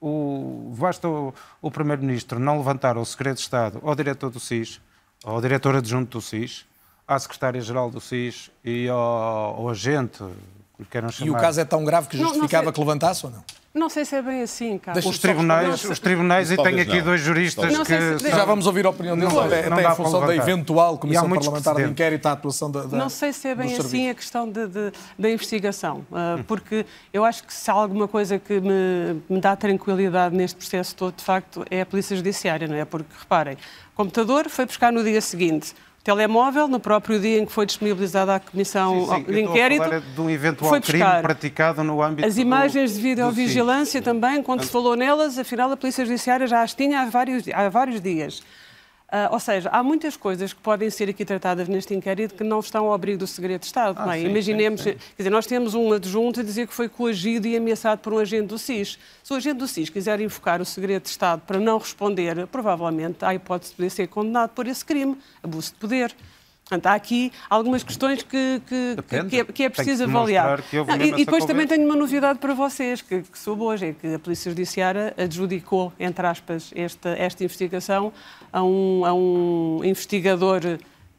O, basta o, o Primeiro-Ministro não levantar o segredo de Estado ao diretor do SIS, ao diretor adjunto do SIS, à secretária-geral do SIS e ao, ao agente, que queiram chamar. E o caso é tão grave que justificava não, não que levantasse ou não? Não sei se é bem assim, Carlos. Os tribunais, os tribunais e tenho aqui dois juristas que... Se... Já vamos ouvir a opinião deles, não, até, até em função da eventual Comissão Parlamentar de Inquérito à atuação da, da Não sei se é bem assim a questão de, de, da investigação, uh, porque eu acho que se há alguma coisa que me, me dá tranquilidade neste processo todo, de facto, é a Polícia Judiciária, não é? Porque, reparem, o computador foi buscar no dia seguinte, telemóvel, no próprio dia em que foi disponibilizada a comissão sim, sim. de inquérito. Eu de um eventual foi crime buscar. praticado no âmbito As imagens do, de videovigilância também, quando se falou nelas, afinal a Polícia Judiciária já as tinha há vários, há vários dias. Uh, ou seja, há muitas coisas que podem ser aqui tratadas neste inquérito que não estão ao abrigo do segredo de Estado. Ah, é? sim, Imaginemos, sim, sim. quer dizer, nós temos um adjunto a dizer que foi coagido e ameaçado por um agente do SIS. Se o agente do SIS quiser invocar o segredo de Estado para não responder, provavelmente há hipótese de poder ser condenado por esse crime, abuso de poder. Portanto, há aqui algumas questões que, que, Depende. que, é, que é preciso que avaliar. que Não, e, e depois também tenho uma novidade para vocês, que, que soube hoje, é que a Polícia Judiciária adjudicou, entre aspas, esta, esta investigação a um, a um investigador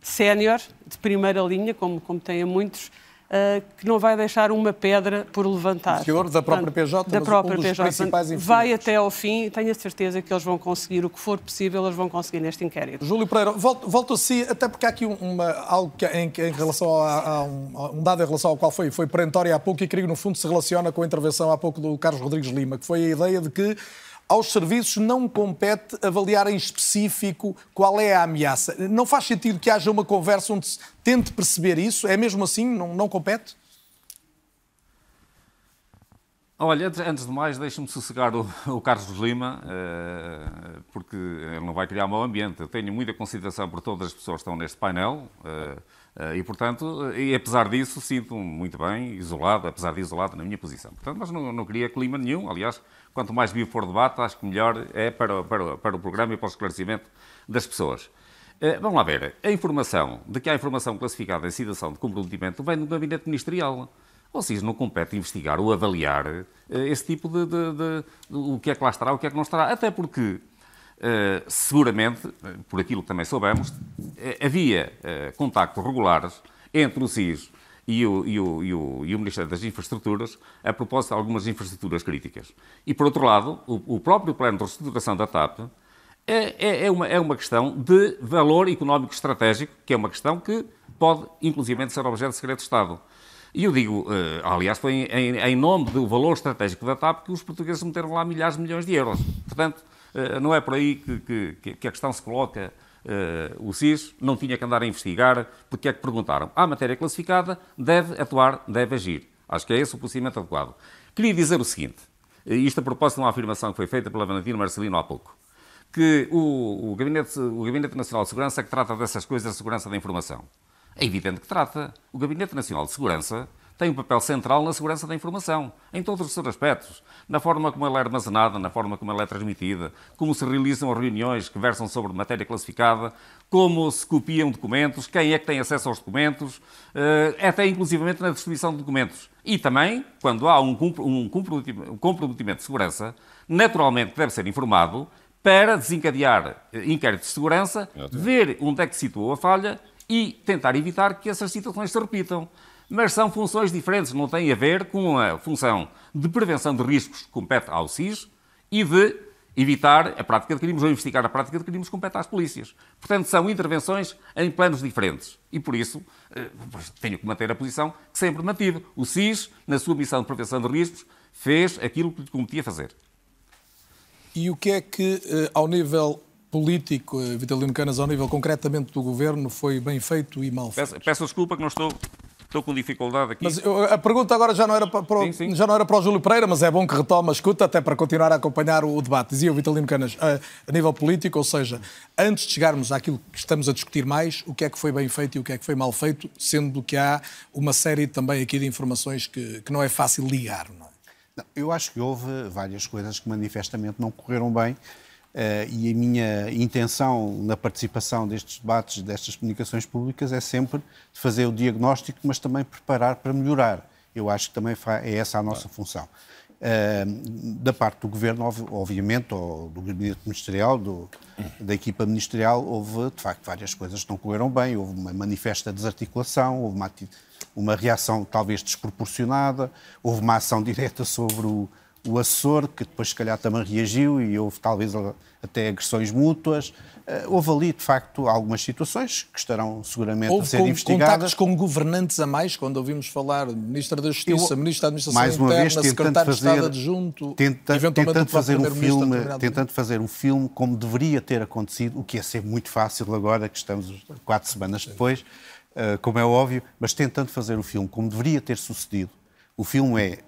sénior, de primeira linha, como, como tem a muitos, ah, que não vai deixar uma pedra por levantar. Investigador da própria PJ, da mas própria um dos PJ. vai até ao fim e tenho a certeza que eles vão conseguir o que for possível, eles vão conseguir neste inquérito. Júlio Pereira, volto, volto a si, até porque há aqui uma, algo que, em, em relação a, a um, a um dado em relação ao qual foi, foi perentório há pouco e que no fundo se relaciona com a intervenção há pouco do Carlos Rodrigues Lima, que foi a ideia de que aos serviços não compete avaliar em específico qual é a ameaça. Não faz sentido que haja uma conversa onde se tente perceber isso? É mesmo assim? Não, não compete? Olha, antes, de mais, deixe-me sossegar o, o Carlos Lima, eh, porque ele não vai criar mau ambiente. Eu tenho muita consideração por todas as pessoas que estão neste painel eh, e, portanto, e apesar disso, sinto-me muito bem, isolado, apesar de isolado na minha posição. Portanto, mas não, não queria clima nenhum. Aliás, quanto mais vivo for o debate, acho que melhor é para, para, para o programa e para o esclarecimento das pessoas. Eh, Vamos lá ver. A informação de que há informação classificada em situação de comprometimento vem do gabinete ministerial. Ou seja, não compete investigar ou avaliar eh, esse tipo de, de- de- de- o que é que lá estará, o que é que não estará. Até porque, eh, seguramente, eh, por aquilo que também soubemos, eh, havia contactos regulares entre o SIS e o, e, o, e, o, e o Ministério das Infraestruturas a propósito de algumas infraestruturas críticas. E, por outro lado, o, próprio plano de reestruturação da TAP é, é- é uma, é uma questão de valor económico estratégico, que é uma questão que pode, inclusivamente, ser objeto de segredo de Estado. E eu digo, aliás, foi em, em- nome do valor estratégico da TAP que os portugueses meteram lá milhares de milhões de euros. Portanto, não é por aí que, que- que- a questão se coloca. Eh, o SIS não tinha que andar a investigar, porque é que perguntaram. Há matéria classificada, deve atuar, deve agir. Acho que é esse o procedimento adequado. Queria dizer o seguinte, eh, isto a propósito de uma afirmação que foi feita pela Valentina Marcelino há pouco que o, o, Gabinete, o Gabinete Nacional de Segurança é que trata dessas coisas da segurança da informação. É evidente que trata. O Gabinete Nacional de Segurança tem um papel central na segurança da informação, em todos os seus aspectos. Na forma como ela é armazenada, na forma como ela é transmitida, como se realizam as reuniões que versam sobre matéria classificada, como se copiam documentos, quem é que tem acesso aos documentos, eh, até inclusivamente na distribuição de documentos. E também, quando há um compro- comprometimento de segurança, naturalmente deve ser informado para desencadear eh, inquéritos de segurança, ver onde é que se situou a falha e tentar evitar que essas situações se repitam. Mas são funções diferentes, não têm a ver com a função de prevenção de riscos que compete ao SIS e de evitar a prática de crimes ou investigar a prática de crimes que compete às polícias. Portanto, são intervenções em planos diferentes. E por isso, eh, tenho que manter a posição que sempre mantive. O SIS, na sua missão de prevenção de riscos, fez aquilo que lhe competia fazer. E o que é que, eh, ao nível político, eh, Vitalino Canas, ao nível concretamente do governo, foi bem feito e mal feito? Peço, peço desculpa que não estou, estou com dificuldade aqui. Mas eu- a pergunta agora já não, era para, para o, Sim, sim. já não era para o Júlio Pereira, mas é bom que retome a escuta até para continuar a acompanhar o debate. Dizia o Vitalino Canas, a, a nível político, ou seja, antes de chegarmos àquilo que estamos a discutir mais, o que é que foi bem feito e o que é que foi mal feito, sendo que há uma série também aqui de informações que, que não é fácil ligar. Não é? Eu acho que houve várias coisas que manifestamente não correram bem e a minha intenção na participação destes debates, destas comunicações públicas, é sempre de fazer o diagnóstico, mas também preparar para melhorar. Eu acho que também é essa a nossa função. Eh, da parte do Governo, ob- obviamente, ou do Gabinete Ministerial, do- da equipa ministerial, houve, de facto, várias coisas que não correram bem. Houve uma manifesta desarticulação, houve uma, uma reação talvez desproporcionada, houve uma ação direta sobre o, o assessor, que depois se calhar também reagiu e houve talvez até agressões mútuas. Eh, houve ali, de facto, algumas situações que estarão seguramente houve a ser com, investigadas. contactos com governantes a mais, quando ouvimos falar Ministro da Justiça, Eu, Ministro da Administração mais uma Interna, vez, tentando Secretário fazer, de Estado Adjunto, tenta, tentando fazer um filme, tentando fazer um filme como deveria ter acontecido, o que ia ser muito fácil agora, que estamos quatro semanas depois, uh, como é óbvio, mas tentando fazer o filme como deveria ter sucedido. O filme é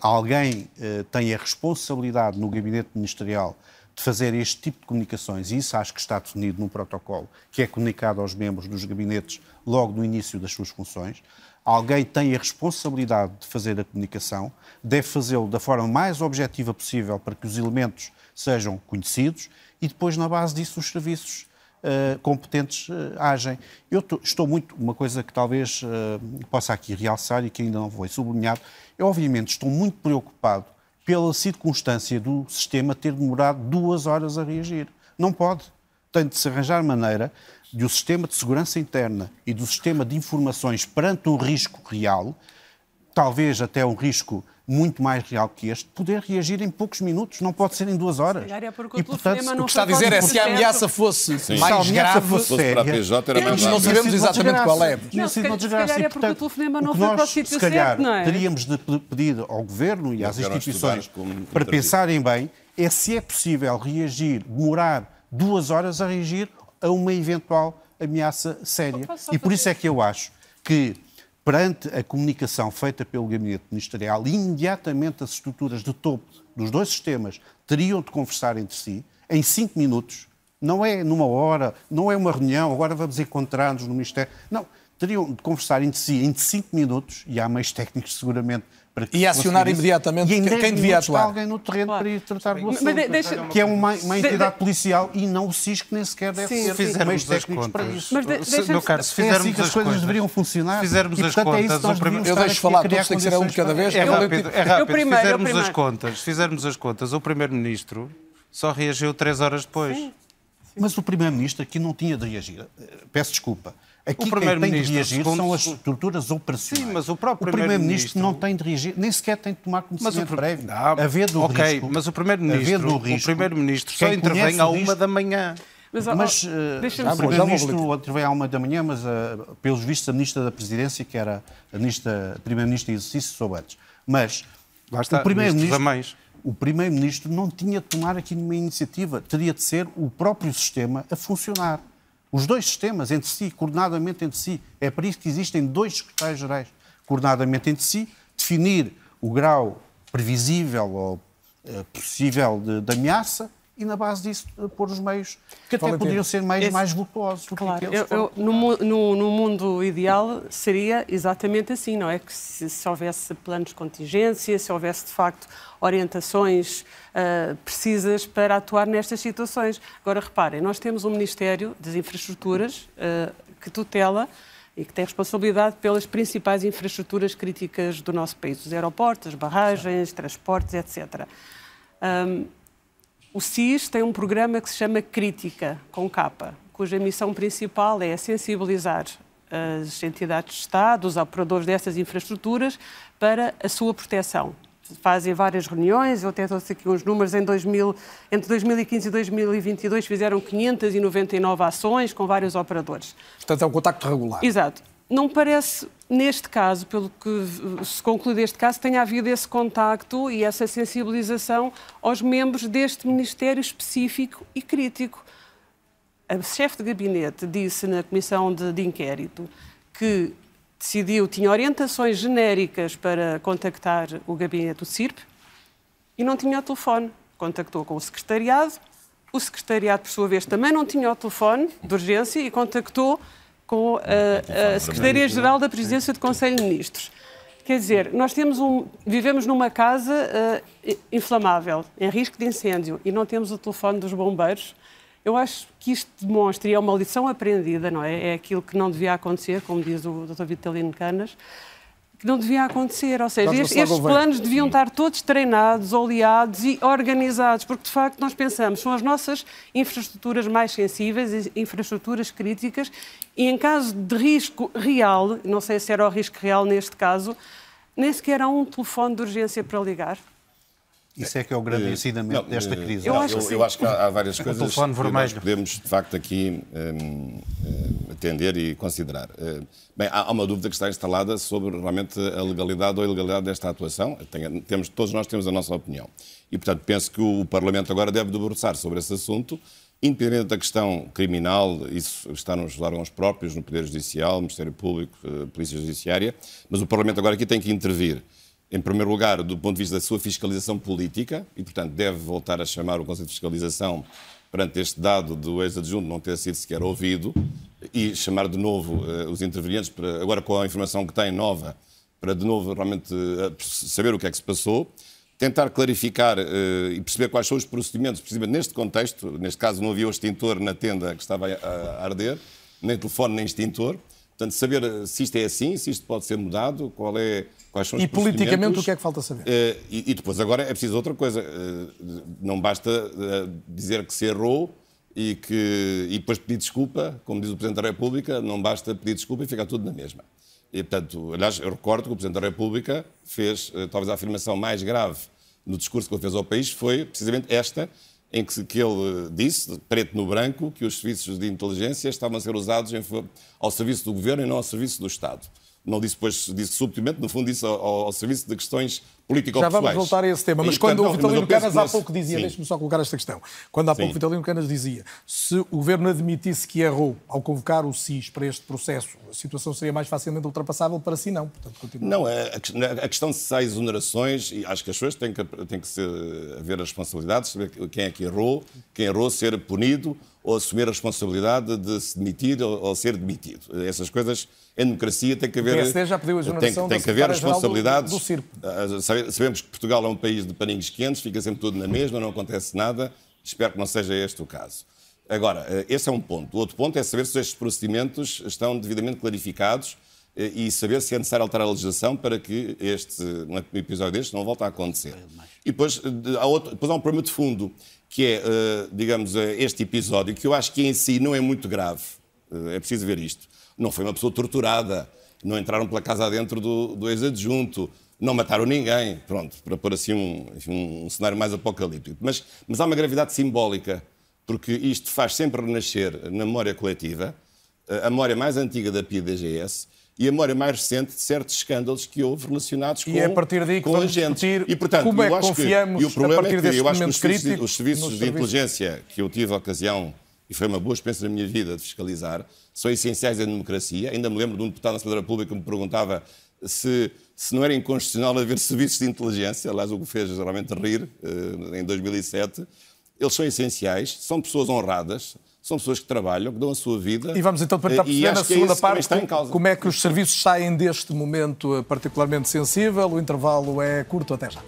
alguém uh, tem a responsabilidade no gabinete ministerial de fazer este tipo de comunicações, e isso acho que está definido num protocolo que é comunicado aos membros dos gabinetes logo no início das suas funções. Alguém tem a responsabilidade de fazer a comunicação, deve fazê-lo da forma mais objetiva possível para que os elementos sejam conhecidos e depois, na base disso, os serviços uh, competentes uh, agem. Eu estou muito. Uma coisa que talvez uh, possa aqui realçar e que ainda não foi sublinhado, eu, obviamente, estou muito preocupado pela circunstância do sistema ter demorado duas horas a reagir. Não pode. Tem de se arranjar maneira de o sistema de segurança interna e do sistema de informações perante um risco real, talvez até um risco muito mais real que este, poder reagir em poucos minutos, não pode ser em duas horas. É e, portanto, o que está a dizer é se a ameaça fosse Sim. mais grave, fosse, fosse para a PJ, era mais não sabemos exatamente qual é. Não, se, se calhar é porque o telefonema não foi para o sítio certo, não é? teríamos de pedir ao Governo e às instituições para pensarem bem é se é possível reagir, demorar duas horas a reagir a uma eventual ameaça séria. E por isso é que eu acho que perante a comunicação feita pelo gabinete ministerial, imediatamente as estruturas de topo dos dois sistemas teriam de conversar entre si em cinco minutos. Não é numa hora, não é uma reunião, agora vamos encontrar-nos no Ministério. Não, teriam de conversar entre si em cinco minutos, e há meios técnicos seguramente e acionar imediatamente e quem devia atuar. alguém no terreno claro. para ir tratar do assunto, mas deixa... que é uma, uma entidade de... policial e não o SIS que nem sequer deve sim, ser para isso. Mas de, se, meu caro, se fizermos é assim as, as coisas contas, deveriam funcionar. Fizermos e, as contas, é o primeiro... eu deixo falar, todos têm que ser um de cada vez. É rápido, é rápido. Primeiro, fizermos as contas, fizermos as contas, o primeiro-ministro só reagiu três horas depois. Mas o primeiro-ministro aqui não tinha de reagir. Peço desculpa. Aqui o quem tem de reagir são as estruturas operacionais. Sim, mas o próprio Primeiro-Ministro não tem de reagir, nem sequer tem de tomar conhecimento mas o, prévio. Não, havendo ok, risco, mas o Primeiro-Ministro primeiro só intervém à uma da manhã. Mas, mas uh, o Primeiro-Ministro intervém à uma da manhã, mas uh, pelos vistos a Ministra da Presidência, que era a, ministra, a Primeira-Ministra em exercício, soube antes. Mas está, o Primeiro-Ministro o Primeiro-Ministro não tinha de tomar aqui nenhuma iniciativa. Teria de ser o próprio sistema a funcionar. Os dois sistemas entre si, coordenadamente entre si. É para isso que existem dois secretários-gerais, coordenadamente entre si, definir o grau previsível ou uh, possível de, de ameaça e, na base disso, pôr os meios que até poderiam ser meios Esse, mais vultuosos. Claro, eu, eu, no, no, no, mundo ideal seria exatamente assim, não é? Que se, se, houvesse planos de contingência, se houvesse de facto orientações uh, precisas para atuar nestas situações. Agora, reparem, nós temos um Ministério das Infraestruturas uh, que tutela e que tem responsabilidade pelas principais infraestruturas críticas do nosso país, os aeroportos, as barragens, transportes, etc. Um, o SIS tem um programa que se chama Crítica, com capa, cuja missão principal é sensibilizar as entidades de Estado, os operadores dessas infraestruturas, para a sua proteção. Fazem várias reuniões, eu até trouxe aqui uns números, em 2000, entre 2015 e 2022 fizeram 599 ações com vários operadores. Portanto, é um contacto regular. Exato não parece, neste caso, pelo que se conclui deste caso, tenha havido esse contacto e essa sensibilização aos membros deste Ministério específico e crítico. A chefe de gabinete disse na comissão de, de inquérito que decidiu, tinha orientações genéricas para contactar o gabinete do CIRP e não tinha o telefone. Contactou com o secretariado, o secretariado, por sua vez, também não tinha o telefone de urgência e contactou com a, a Secretaria-Geral da Presidência do Conselho de Ministros. Quer dizer, nós temos um, vivemos numa casa uh, inflamável, em risco de incêndio, e não temos o telefone dos bombeiros. Eu acho que isto demonstra, e é uma lição aprendida, não é? É aquilo que não devia acontecer, como diz o Dr. Vitalino Canas, que não devia acontecer. Ou seja, estes, estes planos deviam estar todos treinados, oleados e organizados, porque de facto nós pensamos, são as nossas infraestruturas mais sensíveis, infraestruturas críticas, e em caso de risco real, não sei se era o risco real neste caso, nem sequer há um telefone de urgência para ligar. Isso é que é o grande ensinamento Não, desta eh, crise. não, Eu acho eu, que eu acho que há, há várias coisas telefone que nós vermelho. podemos, de facto, aqui hum, hum, atender e considerar. Eh, Bem, há uma dúvida que está instalada sobre realmente a legalidade ou a ilegalidade desta atuação. Tenho- temos, todos nós temos a nossa opinião. E, portanto, penso que o Parlamento agora deve debruçar sobre esse assunto, independente da questão criminal, isso está nos órgãos próprios, no Poder Judicial, Ministério Público, eh, Polícia Judiciária, mas o Parlamento agora aqui tem que intervir em primeiro lugar, do ponto de vista da sua fiscalização política, e, portanto, deve voltar a chamar o Conselho de Fiscalização perante este dado do ex-adjunto não ter sido sequer ouvido, e chamar de novo eh, os intervenientes, para, agora com a informação que tem nova, para de novo realmente eh, saber o que é que se passou, tentar clarificar eh, e perceber quais são os procedimentos, precisamente neste contexto, neste caso não havia o extintor na tenda que estava a, a arder, nem telefone nem extintor, Portanto, saber eh, se isto é assim, se isto pode ser mudado, qual é, quais são os E politicamente o que é que falta saber? Eh, e, e depois agora é preciso outra coisa. Eh, não basta dizer que se errou e, que, e depois pedir desculpa, como diz o Presidente da República, não basta pedir desculpa e ficar tudo na mesma. E, portanto, aliás, eu recordo que o Presidente da República fez, talvez a afirmação mais grave no discurso que ele fez ao país foi precisamente esta, em que, que ele disse, preto no branco, que os serviços de inteligência estavam a ser usados em, ao serviço do governo e não ao serviço do Estado. Não disse depois, disse subtilmente, no fundo disse ao, ao serviço de questões político-pessoais. Já vamos voltar a esse tema, mas E, quando portanto, o Vitalino Canas há pouco dizia, deixe-me só colocar esta questão, quando há pouco Sim. Vitalino Canas dizia, se o Governo admitisse que errou ao convocar o SIS para este processo, a situação seria mais facilmente ultrapassável, para si não. Portanto, continua. Não, a, a- a questão de se há exonerações, e acho que as pessoas têm que, têm que ser, haver as responsabilidades, saber quem é que errou, quem errou ser punido ou assumir a responsabilidade de se demitir ou, ou ser demitido. Essas coisas, em democracia, tem que haver. PSD já pediu a tem, tem que haver do- responsabilidades. do CIRP. Ah, sabe- Sabemos que Portugal é um país de paninhos quentes, fica sempre tudo na mesma, não acontece nada. Espero que não seja este o caso. Agora, eh, esse é um ponto. O outro ponto é saber se estes procedimentos estão devidamente clarificados eh, e saber se é necessário alterar a legislação para que este, um episódio deste não volte a acontecer. E depois eh, de- há, outro, depois há um problema de fundo, que é, eh, digamos, eh, este episódio, que eu acho que em si não é muito grave. Eh, É preciso ver isto. Não foi uma pessoa torturada, não entraram pela casa adentro do, do ex-adjunto, não mataram ninguém, pronto, para pôr assim um, um cenário mais apocalíptico. Mas, mas há uma gravidade simbólica, porque isto faz sempre renascer na memória coletiva a memória mais antiga da PIDGS e a memória mais recente de certos escândalos que houve relacionados E com, é a partir daí que com agentes. E, portanto, como é que confiamos, e o problema é que eu acho que os críticos, os serviços de serviços. inteligência que eu tive a ocasião, e foi uma boa experiência na minha vida de fiscalizar, são essenciais em democracia. Ainda me lembro de um deputado na Assembleia da República que me perguntava se, se não era inconstitucional haver serviços de inteligência, aliás, o que fez geralmente rir eh, em 2007. Eles são essenciais, são pessoas honradas, são pessoas que trabalham, que dão a sua vida. E vamos então tentar Eh, perceber na é segunda também parte como é que os serviços saem deste momento eh, particularmente sensível. O intervalo é curto, até já.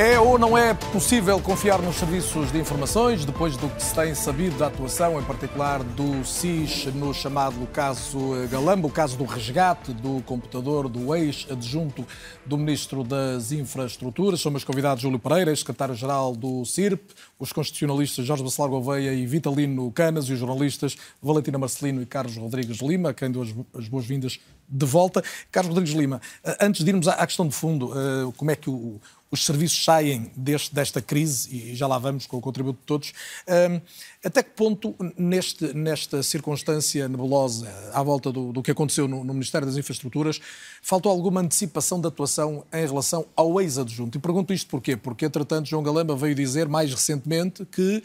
É ou não é possível confiar nos serviços de informações depois do que se tem sabido da atuação, em particular do SIS, no chamado caso eh, Galamba, o caso do resgate do computador do ex-adjunto do Ministro das Infraestruturas? São meus convidados Júlio Pereira, secretário-geral do CIRP, os constitucionalistas Jorge Bacelar Gouveia e Vitalino Canas e os jornalistas Valentina Marcelino e Carlos Rodrigues Lima, a quem dou as as boas-vindas de volta. Carlos Rodrigues Lima, eh, antes de irmos à à questão de fundo, eh, como é que o- os serviços saem deste- desta crise, e já lá vamos com o contributo de todos, hum, até que ponto, neste, nesta circunstância nebulosa à volta do, do que aconteceu no, no Ministério das Infraestruturas, faltou alguma antecipação de atuação em relação ao ex-adjunto? E pergunto isto porquê? Porque, entretanto, João Galamba veio dizer mais recentemente que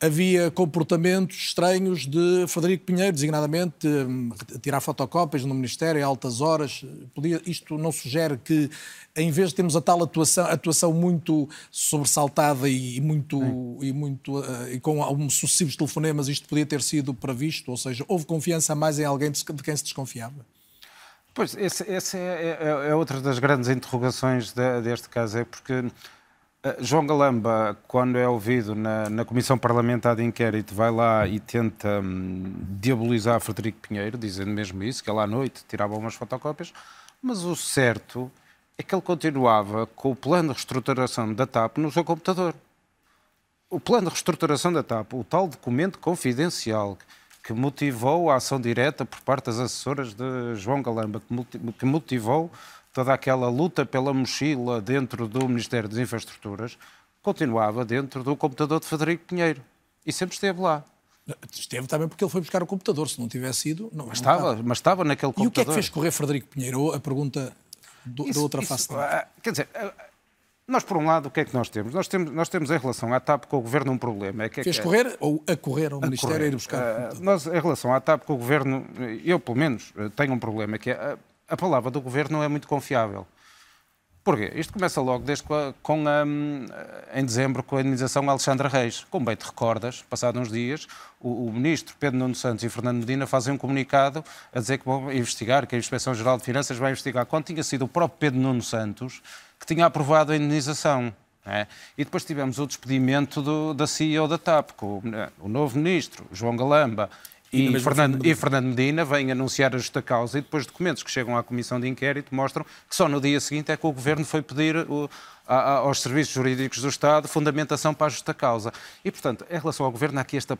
havia comportamentos estranhos de Frederico Pinheiro, designadamente hum, tirar fotocópias no Ministério a altas horas. Podia, isto não sugere que, em vez de termos a tal atuação, atuação muito sobressaltada e muito, e muito eh, e com alguns sucessivos telefonemas, isto podia ter sido previsto? Ou seja, houve confiança mais em alguém de de quem se desconfiava? Pois, essa esse é, é- é outra das grandes interrogações de- deste caso, é porque eh, João Galamba, quando é ouvido na, na Comissão Parlamentar de Inquérito, vai lá e tenta hum, diabolizar Frederico Pinheiro, dizendo mesmo isso, que ele à noite tirava umas fotocópias, mas o certo é que ele continuava com o plano de reestruturação da TAP no seu computador. O plano de reestruturação da TAP, o tal documento confidencial que motivou a ação direta por parte das assessoras de João Galamba, que motivou toda aquela luta pela mochila dentro do Ministério das Infraestruturas, continuava dentro do computador de Frederico Pinheiro. E sempre esteve lá. Esteve também porque ele foi buscar o computador. Se não tivesse sido, não. Mas, estava, estava, mas estava naquele computador. E o que é que fez correr Frederico Pinheiro? A pergunta do, isso, da outra isso, face. Uh, quer dizer, uh, nós, por um lado, o que é que nós temos? Nós temos, nós temos em relação à TAP com o Governo um problema. É que, Fez é, correr ou a correr ao a Ministério correr. a ir buscar? Uh, nós, em relação à TAP com o Governo, eu, pelo menos, tenho um problema, que é a, a palavra do Governo não é muito confiável. Porquê? Isto começa logo desde com a, em dezembro com a indenização Alexandra Reis. Como bem te recordas, passados uns dias, o, o, ministro Pedro Nuno Santos e Fernando Medina fazem um comunicado a dizer que vão investigar, que a Inspeção-Geral de Finanças vai investigar, quando tinha sido o próprio Pedro Nuno Santos que tinha aprovado a indenização. É? E depois tivemos o despedimento do, da CEO da TAP, com o, o novo ministro, João Galamba, e, Fernando, e Fernando Medina vem anunciar a justa causa e depois documentos que chegam à Comissão de Inquérito mostram que só no dia seguinte é que o Governo foi pedir o, a, aos serviços jurídicos do Estado fundamentação para a justa causa. E, portanto, em relação ao Governo, há aqui este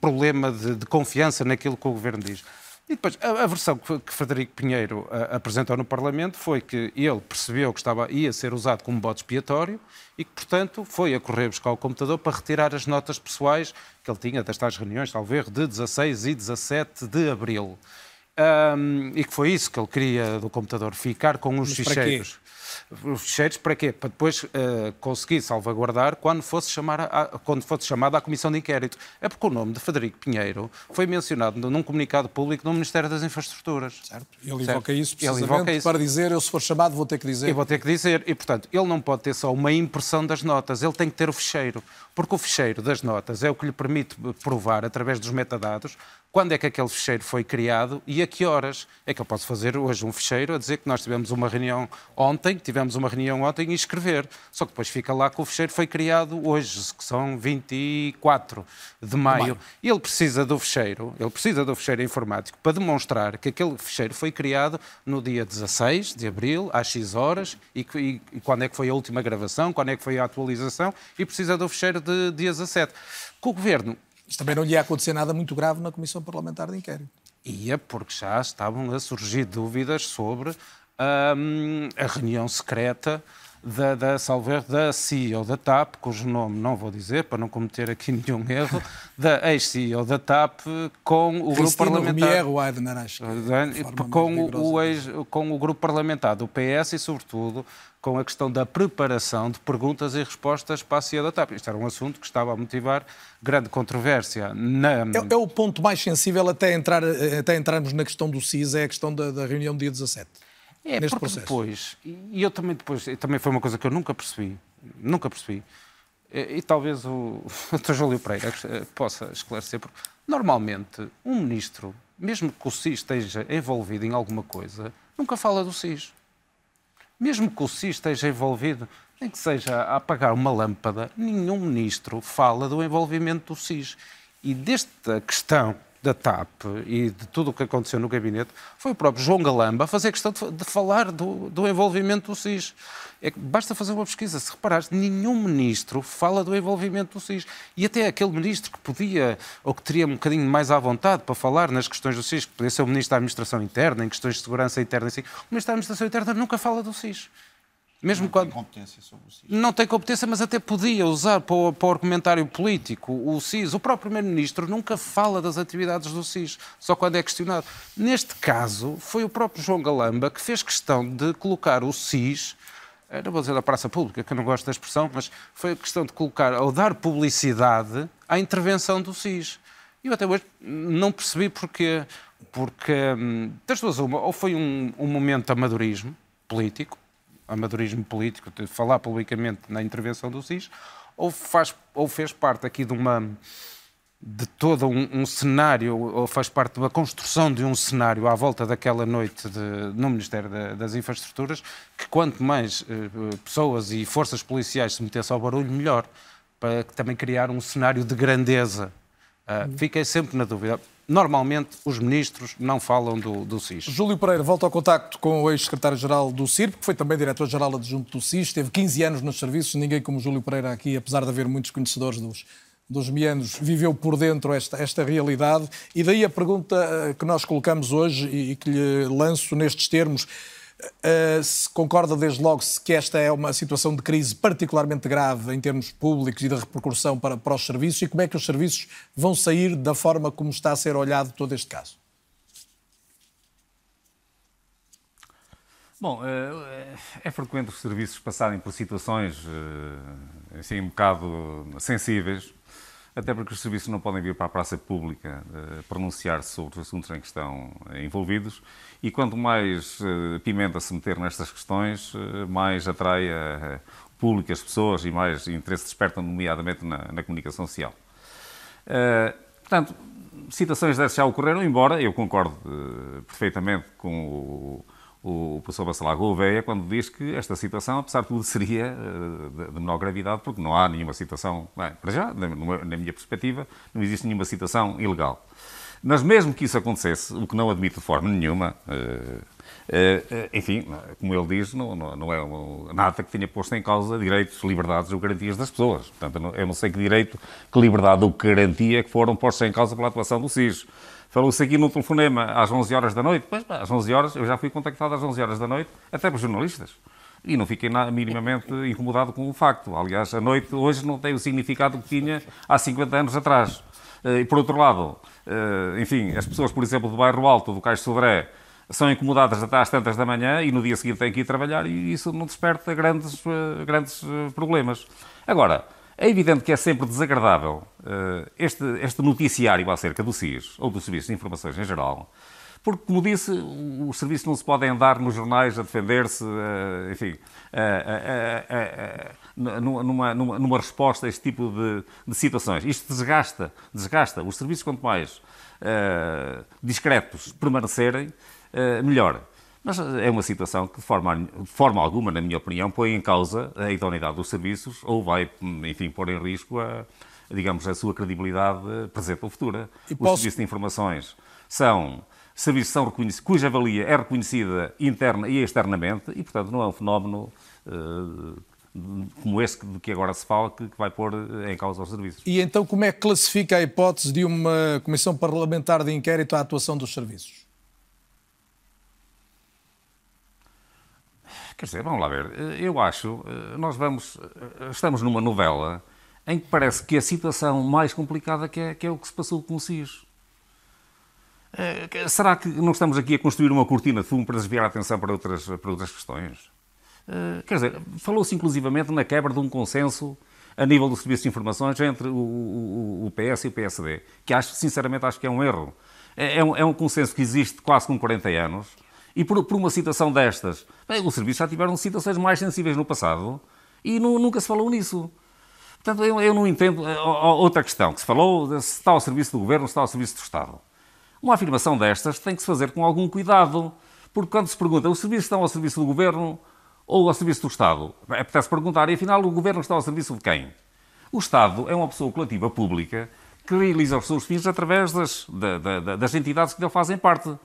problema de, de confiança naquilo que o Governo diz. E depois, a, a versão que, que, Frederico Pinheiro a, apresentou no Parlamento foi que ele percebeu que estava, ia ser usado como bode expiatório e que, portanto, foi a correr buscar o computador para retirar as notas pessoais que ele tinha destas reuniões, talvez, de 16 e 17 de abril. Um, e que foi isso que ele queria do computador, ficar com os Mas ficheiros os ficheiros para quê? Para depois uh, conseguir salvaguardar quando fosse, chamar a, quando fosse chamada à Comissão de Inquérito. É porque o nome de Frederico Pinheiro foi mencionado num comunicado público no Ministério das Infraestruturas. Certo. Ele certo? invoca isso precisamente isso. para dizer, eu se for chamado vou ter que dizer. Eu vou ter que dizer. E, portanto, ele não pode ter só uma impressão das notas, ele tem que ter o ficheiro. Porque o ficheiro das notas é o que lhe permite provar, através dos metadados, quando é que aquele ficheiro foi criado e a que horas. É que eu posso fazer hoje um ficheiro a dizer que nós tivemos uma reunião ontem, tivemos uma reunião ontem e escrever. Só que depois fica lá que o ficheiro foi criado hoje, que são 24 de maio. E ele precisa do ficheiro, ele precisa do ficheiro informático para demonstrar que aquele ficheiro foi criado no dia 16 de abril, às X horas, e, e, e quando é que foi a última gravação, quando é que foi a atualização, e precisa do ficheiro de dia 17. Com o Governo mas também não lhe ia acontecer nada muito grave na Comissão Parlamentar de Inquérito. Ia, porque já estavam a surgir dúvidas sobre hum, a reunião secreta da, da Salver, da CEO da TAP, cujo nome não vou dizer para não cometer aqui nenhum erro, da ex-CEO da TAP com o grupo parlamentar. Weidner, acho com, o ex, com o grupo parlamentar do PS e, sobretudo, com a questão da preparação de perguntas e respostas para a CIA da TAP. Isto era um assunto que estava a motivar grande controvérsia. Na... É, é, o ponto mais sensível até, entrar, até entrarmos na questão do CIS, é a questão da, da reunião do dia 17. É, neste processo. depois, e eu também depois, também foi uma coisa que eu nunca percebi, nunca percebi, e, e talvez o, o Dr. Júlio Pereira eh, possa esclarecer, porque normalmente um ministro, mesmo que o SIS esteja envolvido em alguma coisa, nunca fala do SIS. Mesmo que o SIS esteja envolvido, nem que seja a apagar uma lâmpada, nenhum ministro fala do envolvimento do SIS. E desta questão da TAP e de tudo o que aconteceu no gabinete foi o próprio João Galamba fazer questão de, de falar do, do, envolvimento do SIS. É basta fazer uma pesquisa. Se reparares, nenhum ministro fala do envolvimento do SIS. E até aquele ministro que podia, ou que teria um bocadinho mais à vontade para falar nas questões do SIS, que podia ser o ministro da Administração Interna, em questões de segurança interna, assim, o ministro da Administração Interna nunca fala do SIS. Mesmo não quando... tem competência sobre o SIS. Não tem competência, mas até podia usar para o, para o argumentário político o SIS. O próprio Primeiro-Ministro nunca fala das atividades do SIS, só quando é questionado. Neste caso, foi o próprio João Galamba que fez questão de colocar o SIS, eh, não vou dizer da praça pública, que eu não gosto da expressão, mas foi a questão de colocar, ou dar publicidade à intervenção do SIS. E eu até hoje não percebi porquê. Porque, hum, das duas uma, ou foi um, um momento de amadorismo político, amadorismo político, de falar publicamente na intervenção do SIS, ou, faz, ou fez parte aqui de uma de todo um, um, cenário, ou faz parte de uma construção de um cenário à volta daquela noite de, no Ministério das Infraestruturas, que quanto mais eh, pessoas e forças policiais se metessem ao barulho, melhor, para também criar um cenário de grandeza. Uh, fiquei sempre na dúvida normalmente os ministros não falam do, do SIS. Júlio Pereira volta ao contacto com o ex-secretário-geral do CIR, que foi também diretor-geral adjunto do SIS, teve 15 anos nos serviços, ninguém como Júlio Pereira aqui, apesar de haver muitos conhecedores dos, dos meandros, viveu por dentro esta, esta realidade. E daí a pergunta eh, que nós colocamos hoje e que lhe lanço nestes termos. Uh, se concorda desde logo -se que esta é uma situação de crise particularmente grave em termos públicos e de repercussão para, para os serviços e como é que os serviços vão sair da forma como está a ser olhado todo este caso? Bom, eh, é frequente os serviços passarem por situações assim, um bocado sensíveis, até porque os serviços não podem vir para a praça pública pronunciar-se sobre os assuntos em que estão envolvidos e quanto mais pimenta se meter nestas questões, mais atrai o público, as pessoas e mais interesse despertam, nomeadamente na, na comunicação social. Portanto, situações dessas já ocorreram, embora eu concordo perfeitamente com o o professor Bacelar Gouveia quando diz que esta situação, apesar de tudo, seria eh, de menor gravidade, porque não há nenhuma situação, bem, para já, na minha perspectiva, não existe nenhuma situação ilegal. Mas mesmo que isso acontecesse, o que não admito de forma nenhuma, eh, eh, enfim, como ele diz, não, não é nada que tenha posto em causa direitos, liberdades ou garantias das pessoas. Portanto, eu não sei que direito, que liberdade ou que garantia que foram postos em causa pela atuação do SIS. Falou-se aqui no telefonema às 11 horas da noite. Pois, às 11 horas, eu já fui contactado às 11 horas da noite, até por jornalistas. E não fiquei minimamente incomodado com o facto. Aliás, a noite hoje não tem o significado que tinha há 50 anos atrás. Eh, e por outro lado, eh, enfim, as pessoas, por exemplo, do bairro Alto, do Caixo Sodré, são incomodadas até às tantas da manhã e no dia seguinte têm que ir trabalhar e isso não desperta grandes, eh, grandes problemas. Agora, é evidente que é sempre desagradável uh, este, este noticiário acerca do SIS, ou do Serviço de Informações em geral, porque, como disse, os serviços não se podem andar nos jornais a defender-se, uh, enfim, uh, numa, numa, numa, resposta a este tipo de, de, situações. Isto desgasta, desgasta. Os serviços, quanto mais discretos permanecerem, melhor. Mas é uma situação que, de forma, de forma alguma, na minha opinião, põe em causa a idoneidade dos serviços ou vai, enfim, pôr em risco a, digamos, a sua credibilidade presente ou futura. E Os serviços de informações são serviços são cuja valia é reconhecida interna e externamente e, portanto, não é um fenómeno uh, como esse de que agora se fala que, que vai pôr em causa os serviços. E então como é que classifica a hipótese de uma comissão parlamentar de inquérito à atuação dos serviços? Quer dizer, vamos lá ver. Eu acho, nós vamos, estamos numa novela em que parece que a situação mais complicada que é, que é o que se passou com o SIS. Eh, será que não estamos aqui a construir uma cortina de fumo para desviar a atenção para outras, para outras questões? Eh, quer dizer, falou-se inclusivamente na quebra de um consenso a nível do Serviço de Informações entre o, o, o PS e o PSD, que acho, sinceramente, acho que é um erro. É, é, um, é um consenso que existe quase com 40 anos, e por, por uma situação destas, bem, os serviços já tiveram situações mais sensíveis no passado e nu, nunca se falou nisso. Portanto, eu, eu não entendo. Eh, outra questão que se falou, se está ao serviço do governo, se está ao serviço do Estado. Uma afirmação destas tem que se fazer com algum cuidado, porque quando se pergunta os serviços estão ao serviço do governo ou ao serviço do Estado, apetece perguntar, e afinal o governo está ao serviço de quem? O Estado é uma pessoa coletiva pública que realiza os seus fins através das, da, da, das entidades que dele fazem parte.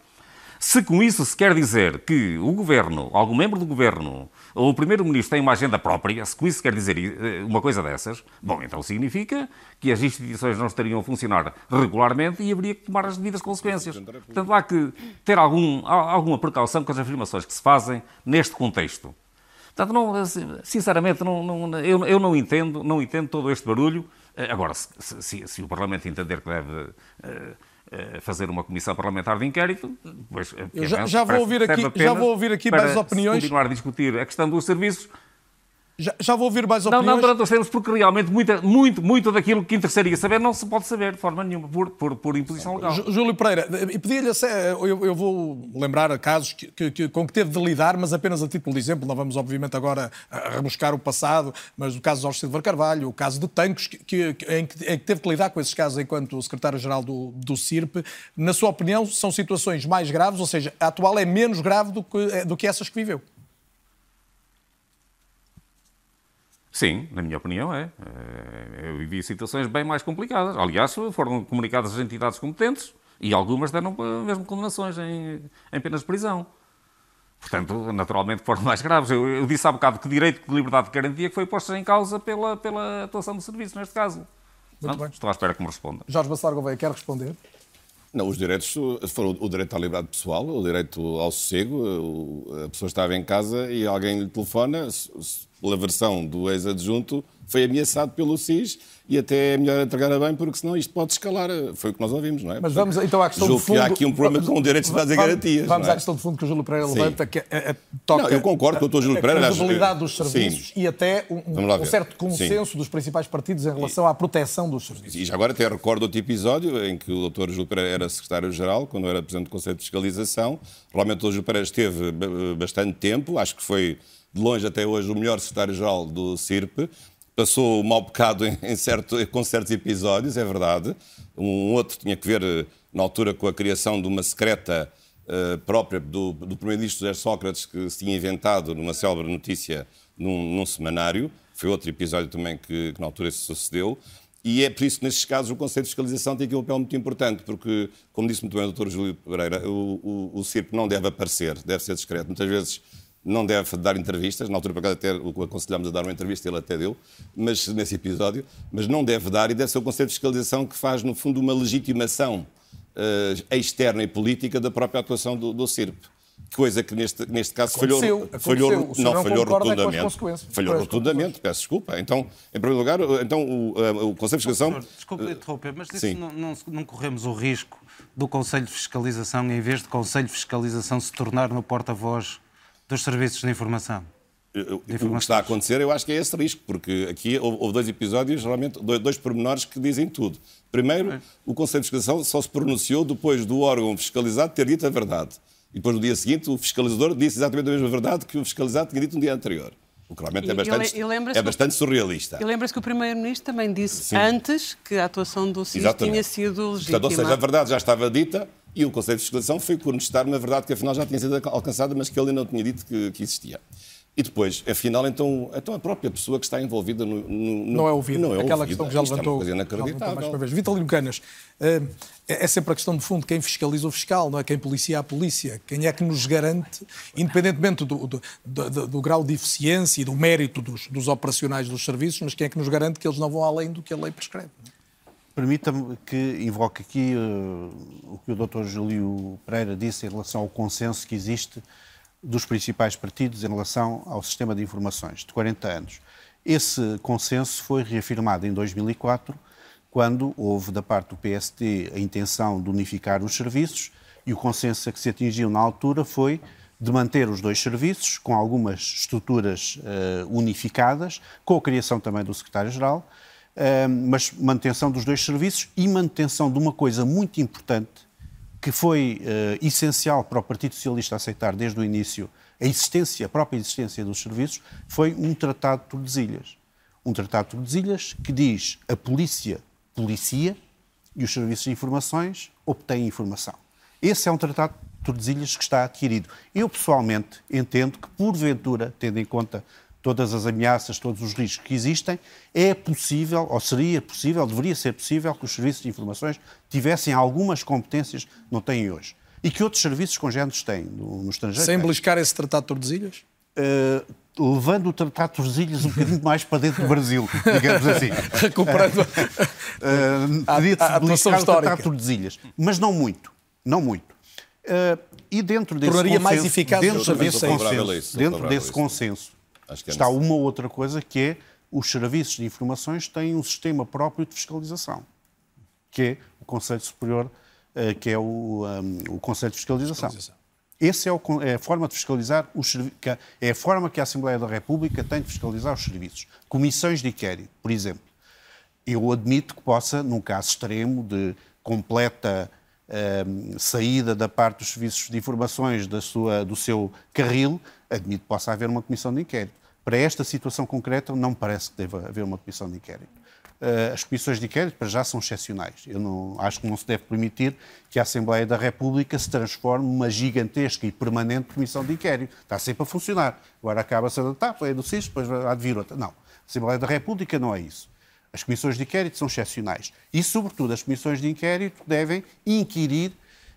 Se com isso se quer dizer que o governo, algum membro do governo ou o primeiro-ministro tem uma agenda própria, se com isso quer dizer eh, uma coisa dessas, bom, então significa que as instituições não estariam a funcionar regularmente e haveria que tomar as devidas consequências. Portanto, há que ter algum, alguma precaução com as afirmações que se fazem neste contexto. Portanto, não, sinceramente, não, não, eu, eu, não entendo, não entendo todo este barulho. Eh, agora, se, se, se o Parlamento entender que deve uh, fazer uma comissão parlamentar de inquérito. Pois, é já, já, vou ouvir aqui, já vou ouvir aqui mais opiniões. continuar a discutir a questão dos serviços já, já, vou ouvir mais opiniões. Não, não durante os tempos, porque realmente muita, muito, muito daquilo que interessaria saber não se pode saber de forma nenhuma, por, por, por imposição legal. Júlio Pereira, e pedia-lhe, eu, eu, vou lembrar casos que, que, que, com que teve de lidar, mas apenas a título de exemplo, não vamos obviamente agora rebuscar o passado, mas o caso de Jorge Silva Carvalho, o caso de Tancos, que, em, que, em que teve de lidar com esses casos enquanto secretário-geral do, do CIRP, na sua opinião, são situações mais graves, ou seja, a atual é menos grave do que, do que essas que viveu? Sim, na minha opinião é. é. Eu vivi situações bem mais complicadas. Aliás, foram comunicadas as entidades competentes e algumas deram mesmo condenações em, em penas de prisão. Portanto, naturalmente foram mais graves. Eu, eu, disse há bocado que direito de liberdade de garantia que foi posto em causa pela, pela atuação do serviço, neste caso. Não, estou à espera que me responda. Jorge Bacelar Gouveia, quer responder? Não, os direitos foram o direito à liberdade pessoal, o direito ao sossego. A pessoa estava em casa e alguém lhe telefona, pela versão do ex-adjunto, foi ameaçado pelo SIS e até é melhor entregar a bem, porque senão isto pode escalar. Foi o que nós ouvimos, não é? Mas vamos então à questão Julgo de fundo. que há aqui um problema com o direito de fazer garantias. Vamos é? à questão de fundo que o Júlio Pereira levanta, que é, é, toca não, eu concordo com o Dr. Júlio Pereira. a credibilidade dos serviços Sim. e até um, um certo consenso Sim. dos principais partidos em relação à proteção dos serviços. E já agora até recordo outro episódio em que o Dr. Júlio Pereira era secretário-geral, quando era presidente do Conselho de Fiscalização. Realmente o Dr. Júlio Pereira esteve bastante tempo, acho que foi de longe até hoje o melhor secretário-geral do CIRP passou o mau bocado em, certo, com certos episódios, é verdade. Um outro tinha que ver, na altura, com a criação de uma secreta uh, própria do, do primeiro-ministro José Sócrates, que se tinha inventado numa célebre notícia num, num semanário. Foi outro episódio também que, que, na altura se sucedeu. E é por isso que, nestes casos, o Conselho de Fiscalização tem aqui um papel muito importante, porque, como disse muito bem o Dr. Júlio Pereira, o, o, o CIRP não deve aparecer, deve ser discreto. Muitas vezes não deve dar entrevistas, na altura para cá até o aconselhámos a dar uma entrevista, ele até deu, mas nesse episódio, mas não deve dar e deve ser o Conselho de Fiscalização que faz, no fundo, uma legitimação uh, externa e política da própria atuação do, do CIRP. Coisa que neste, neste caso aconteceu, falhou, falhou, aconteceu. não, não falhou rotundamente. Falhou rotundamente, peço desculpa. Então, em primeiro lugar, então o, o Conselho de Fiscalização. Desculpe interromper, mas não, não, não corremos o risco do Conselho de Fiscalização, em vez de Conselho de Fiscalização, se tornar no porta-voz dos serviços de informação. O que está a acontecer, eu acho que é esse risco, porque aqui houve dois episódios, realmente, dois pormenores que dizem tudo. Primeiro, o Conselho de Fiscalização só se pronunciou depois do órgão fiscalizado ter dito a verdade. E depois, no dia seguinte, o fiscalizador disse exatamente a mesma verdade que o fiscalizado tinha dito no dia anterior. O que realmente é bastante, é bastante surrealista. E lembra-se que o Primeiro-Ministro também disse Sim. antes que a atuação do SIS tinha sido legítima. Portanto, ou seja, a verdade já estava dita e o Conselho de Fiscalização foi contestar na verdade que afinal já tinha sido alcançada, mas que ele não tinha dito que, que existia. E depois, afinal, então, então a própria pessoa que está envolvida no. no não é ouvida. Não é Aquela ouvida. questão que já levantou. Isto é uma coisa inacreditável. Mais uma vez. Vitalino Canas, é, é sempre a questão de fundo quem fiscaliza o fiscal, não é? Quem policia a polícia. Quem é que nos garante, independentemente do, do, do, do grau de eficiência e do mérito dos, dos, operacionais dos serviços, mas quem é que nos garante que eles não vão além do que a lei prescreve? Permita-me que invoque aqui uh, o que o Dr. Júlio Pereira disse em relação ao consenso que existe dos principais partidos em relação ao sistema de informações de 40 anos. Esse consenso foi reafirmado em 2004, quando houve da parte do PST a intenção de unificar os serviços e o consenso a que se atingiu na altura foi de manter os dois serviços com algumas estruturas uh, unificadas, com a criação também do secretário-geral, mas manutenção dos dois serviços e manutenção de uma coisa muito importante que foi uh, essencial para o Partido Socialista aceitar desde o início a existência, a própria existência dos serviços, foi um tratado de Tordesilhas. Um tratado de Tordesilhas que diz a polícia policia e os serviços de informações obtêm informação. Esse é um tratado de Tordesilhas que está adquirido. Eu, pessoalmente, entendo que, porventura, tendo em conta todas as ameaças, todos os riscos que existem, é possível, ou seria possível, deveria ser possível, que os serviços de informações tivessem algumas competências que não têm hoje. E que outros serviços congêneres têm no, no estrangeiro. Sem beliscar esse Tratado de Tordesilhas? Uh, levando o Tratado de Tordesilhas um bocadinho mais para dentro do Brasil, digamos assim. Recuperando uh, uh, a, a, a atuação histórica. O Tratado de Tordesilhas. Mas não muito. Não muito. Uh, e dentro desse Tornaria consenso, mais eficaz dentro desse consenso, dentro desse consenso está uma outra coisa que é os serviços de informações têm um sistema próprio de fiscalização, que é o Conselho Superior, uh, que é o, um, o Conselho de Fiscalização. fiscalização. Essa é, é, a forma de fiscalizar os é a forma que a Assembleia da República tem de fiscalizar os serviços. Comissões de inquérito, por exemplo. Eu admito que possa, num caso extremo de completa um, saída da parte dos serviços de informações da sua, do seu carril, admito que possa haver uma comissão de inquérito. Para esta situação concreta, não parece que deva haver uma comissão de inquérito. Uh, as comissões de inquérito, para já, são excepcionais. Eu não, acho que não se deve permitir que a Assembleia da República se transforme numa gigantesca e permanente comissão de inquérito. Está sempre a funcionar. Agora acaba-se a tá, foi do CIS, depois há de vir outra. Não. A Assembleia da República não é isso. As comissões de inquérito são excepcionais. E, sobretudo, as comissões de inquérito devem inquirir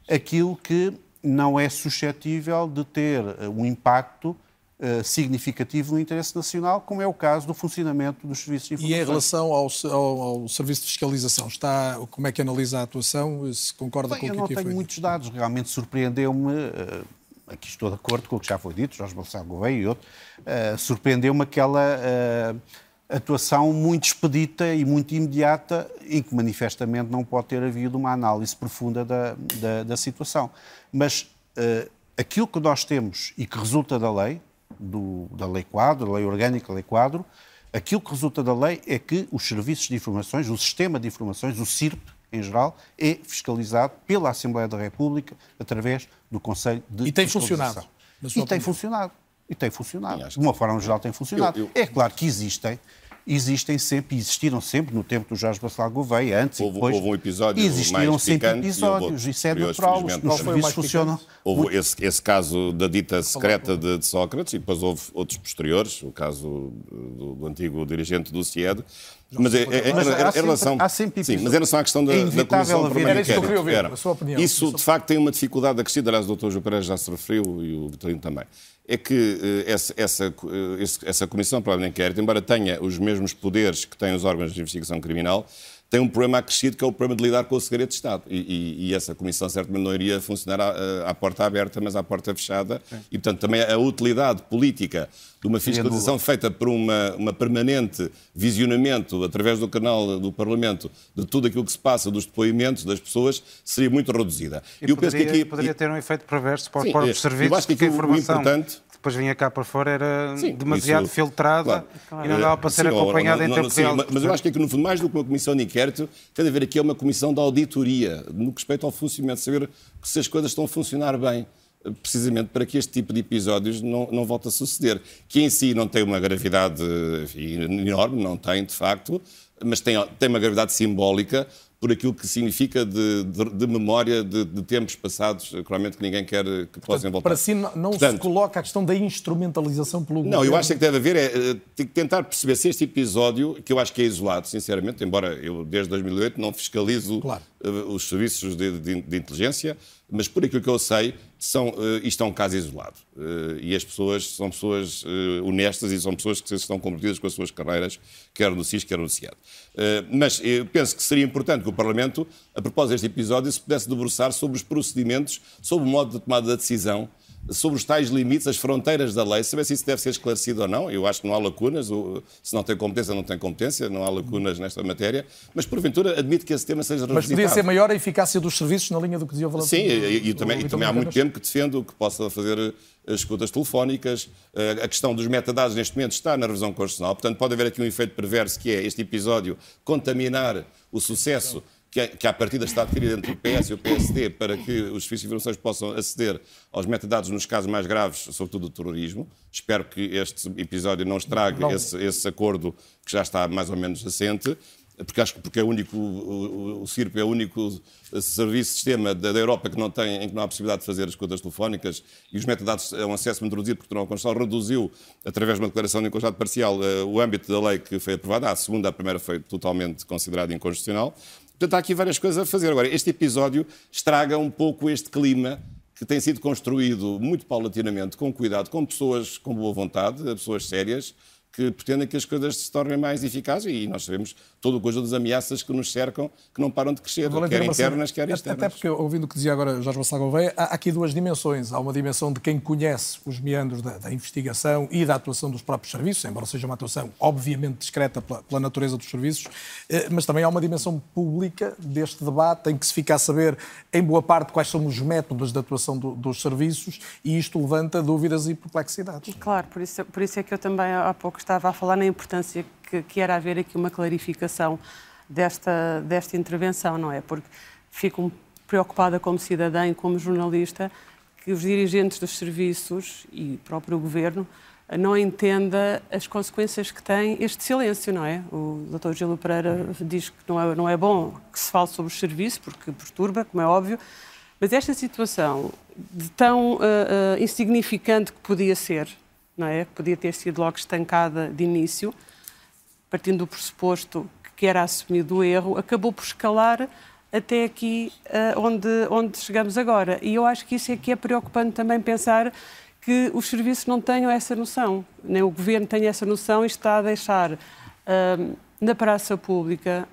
aquilo que não é suscetível de ter um impacto uh, significativo no interesse nacional, como é o caso do funcionamento dos serviços de informação. E em relação ao, ao, ao, Serviço de Fiscalização, está, como é que analisa a atuação? Se concorda Bem, com o que Eu não aqui tenho foi muitos dados, realmente surpreendeu-me. Uh, aqui estou de acordo com o que já foi dito, Jorge Gonçalo Gouveia e outro, uh, surpreendeu-me aquela atuação muito expedita e muito imediata, em que manifestamente não pode ter havido uma análise profunda da, da, da situação. Mas uh, aquilo que nós temos e que resulta da lei, do, da lei quadro, da lei orgânica, da lei quadro, aquilo que resulta da lei é que os serviços de informações, o sistema de informações, o CIRP, em geral, é fiscalizado pela Assembleia da República através do Conselho de E tem funcionado. E tem opinião. funcionado. E tem funcionado. De uma forma geral tem funcionado. Eu, eu... É claro que existem existem sempre, existiram sempre, no tempo do Jorge Bacelar Gouveia, antes houve, e depois... Houve um episódio Existiam mais sempre episódios, isso é natural, os, os serviços funcionam... Houve esse, esse, caso da dita secreta de, de, Sócrates e depois houve outros posteriores, o caso do, do antigo dirigente do CIED, mas, é, é, mas em, relação, há sempre sim, mas em relação à questão da, é da Comissão Permanente... Era isso que eu queria ouvir, a sua opinião. Isso, de facto, tem uma dificuldade acrescida, aliás, o Dr. João Pereira já se referiu e o Vitorino também é que uh, essa, essa, uh, essa Comissão o Inquérito, embora tenha os mesmos poderes que têm os órgãos de investigação criminal, tem um problema acrescido que é o problema de lidar com o segredo de Estado. E, e, e essa comissão certamente não iria funcionar à, à porta aberta, mas à porta fechada. Sim. E, portanto, também a utilidade política de uma fiscalização feita por uma, uma permanente visionamento através do canal do Parlamento de tudo aquilo que se passa, dos depoimentos das pessoas, seria muito reduzida. E eu poderia, penso que aqui poderia ter um efeito perverso para os próprios serviços. Eu acho que aqui a informação... importante depois vinha cá para fora era sim, demasiado isso, filtrada claro. e não dava para ser sim, acompanhada em tempo sim, real. Mas eu acho que aqui, no fundo, mais do que uma comissão de inquérito, tem de haver aqui uma comissão de auditoria, no que respeita ao funcionamento, saber se as coisas estão a funcionar bem precisamente para que este tipo de episódios não, não volte a suceder. Que em si não tem uma gravidade enfim, enorme, não tem, de facto, mas tem, tem uma gravidade simbólica por aquilo que significa de, de, de memória de, de, tempos passados, claramente que ninguém quer que Portanto, possam voltar. Para si não, não Portanto, se coloca a questão da instrumentalização pelo Não, governo. eu acho que deve haver é, é tentar perceber se este episódio, que eu acho que é isolado, sinceramente, embora eu desde 2008 não fiscalizo claro. uh, os serviços de, de inteligência, mas por aquilo que eu sei, são, uh, isto é um caso isolado. Uh, e as pessoas são pessoas uh, honestas e são pessoas que estão comprometidas com as suas carreiras, quer no SIS, quer no CIAD. mas eu penso que seria importante que o Parlamento, a propósito deste episódio, se pudesse debruçar sobre os procedimentos, sobre o modo de tomada da decisão sobre os tais limites, as fronteiras da lei, saber se isso deve ser esclarecido ou não. Eu acho que não há lacunas, se não tem competência, não tem competência, não há lacunas nesta matéria, mas porventura admito que esse tema seja revisitado. Mas podia ser maior a eficácia dos serviços na linha do que dizia o Valente. Sim, e, e, também, e também há muito tempo que defendo que possa fazer as eh, escutas telefónicas. Eh, a questão dos metadados neste momento está na revisão constitucional, portanto pode haver aqui um efeito perverso que é este episódio contaminar o sucesso que, que à partida está adquirida entre o PS e o PSD para que os serviços de informações possam aceder aos metadados nos casos mais graves, sobretudo do terrorismo. Espero que este episódio não estrague não. Esse, esse acordo que já está mais ou menos assente porque acho que porque é o único, o, o CIRP é o único serviço, sistema da, da, Europa que não tem, em que não há possibilidade de fazer as contas telefónicas e os metadados é um acesso muito reduzido, porque o Tribunal Constitucional reduziu, através de uma declaração de inconstitucionalidade parcial, uh, o âmbito da lei que foi aprovada. A segunda, a primeira foi totalmente considerada inconstitucional. Portanto, há aqui várias coisas a fazer. Agora, este episódio estraga um pouco este clima que tem sido construído muito paulatinamente, com cuidado, com pessoas com boa vontade, pessoas sérias, que pretendem que as coisas se tornem mais eficazes e nós sabemos todo o conjunto das ameaças que nos cercam, que não param de crescer, quer internas, quer externas. Até porque, ouvindo o que dizia agora Jorge Vassal Gouveia, há aqui duas dimensões. Há uma dimensão de quem conhece os meandros da, da, investigação e da atuação dos próprios serviços, embora seja uma atuação obviamente discreta pela, pela natureza dos serviços, eh, mas também há uma dimensão pública deste debate em que se fica a saber, em boa parte, quais são os métodos de atuação do, dos serviços e isto levanta dúvidas e perplexidades. Claro, por isso, por isso é que eu também há pouco estava a falar na importância que, que era haver aqui uma clarificação desta, desta intervenção, não é? Porque fico preocupada como cidadã e como jornalista que os dirigentes dos serviços e o próprio governo não entenda as consequências que tem este silêncio, não é? O Dr. Gil Pereira diz que não é, não é bom que se fale sobre os serviços, porque perturba, como é óbvio, mas esta situação de tão uh, uh, insignificante que podia ser, não é? Podia ter sido logo estancada de início, partindo do pressuposto que era assumido o erro, acabou por escalar até aqui uh, onde, onde chegamos agora. E eu acho que isso é que é preocupante também pensar que os serviços não tenham essa noção, nem o governo tem essa noção e está a deixar uh, na praça pública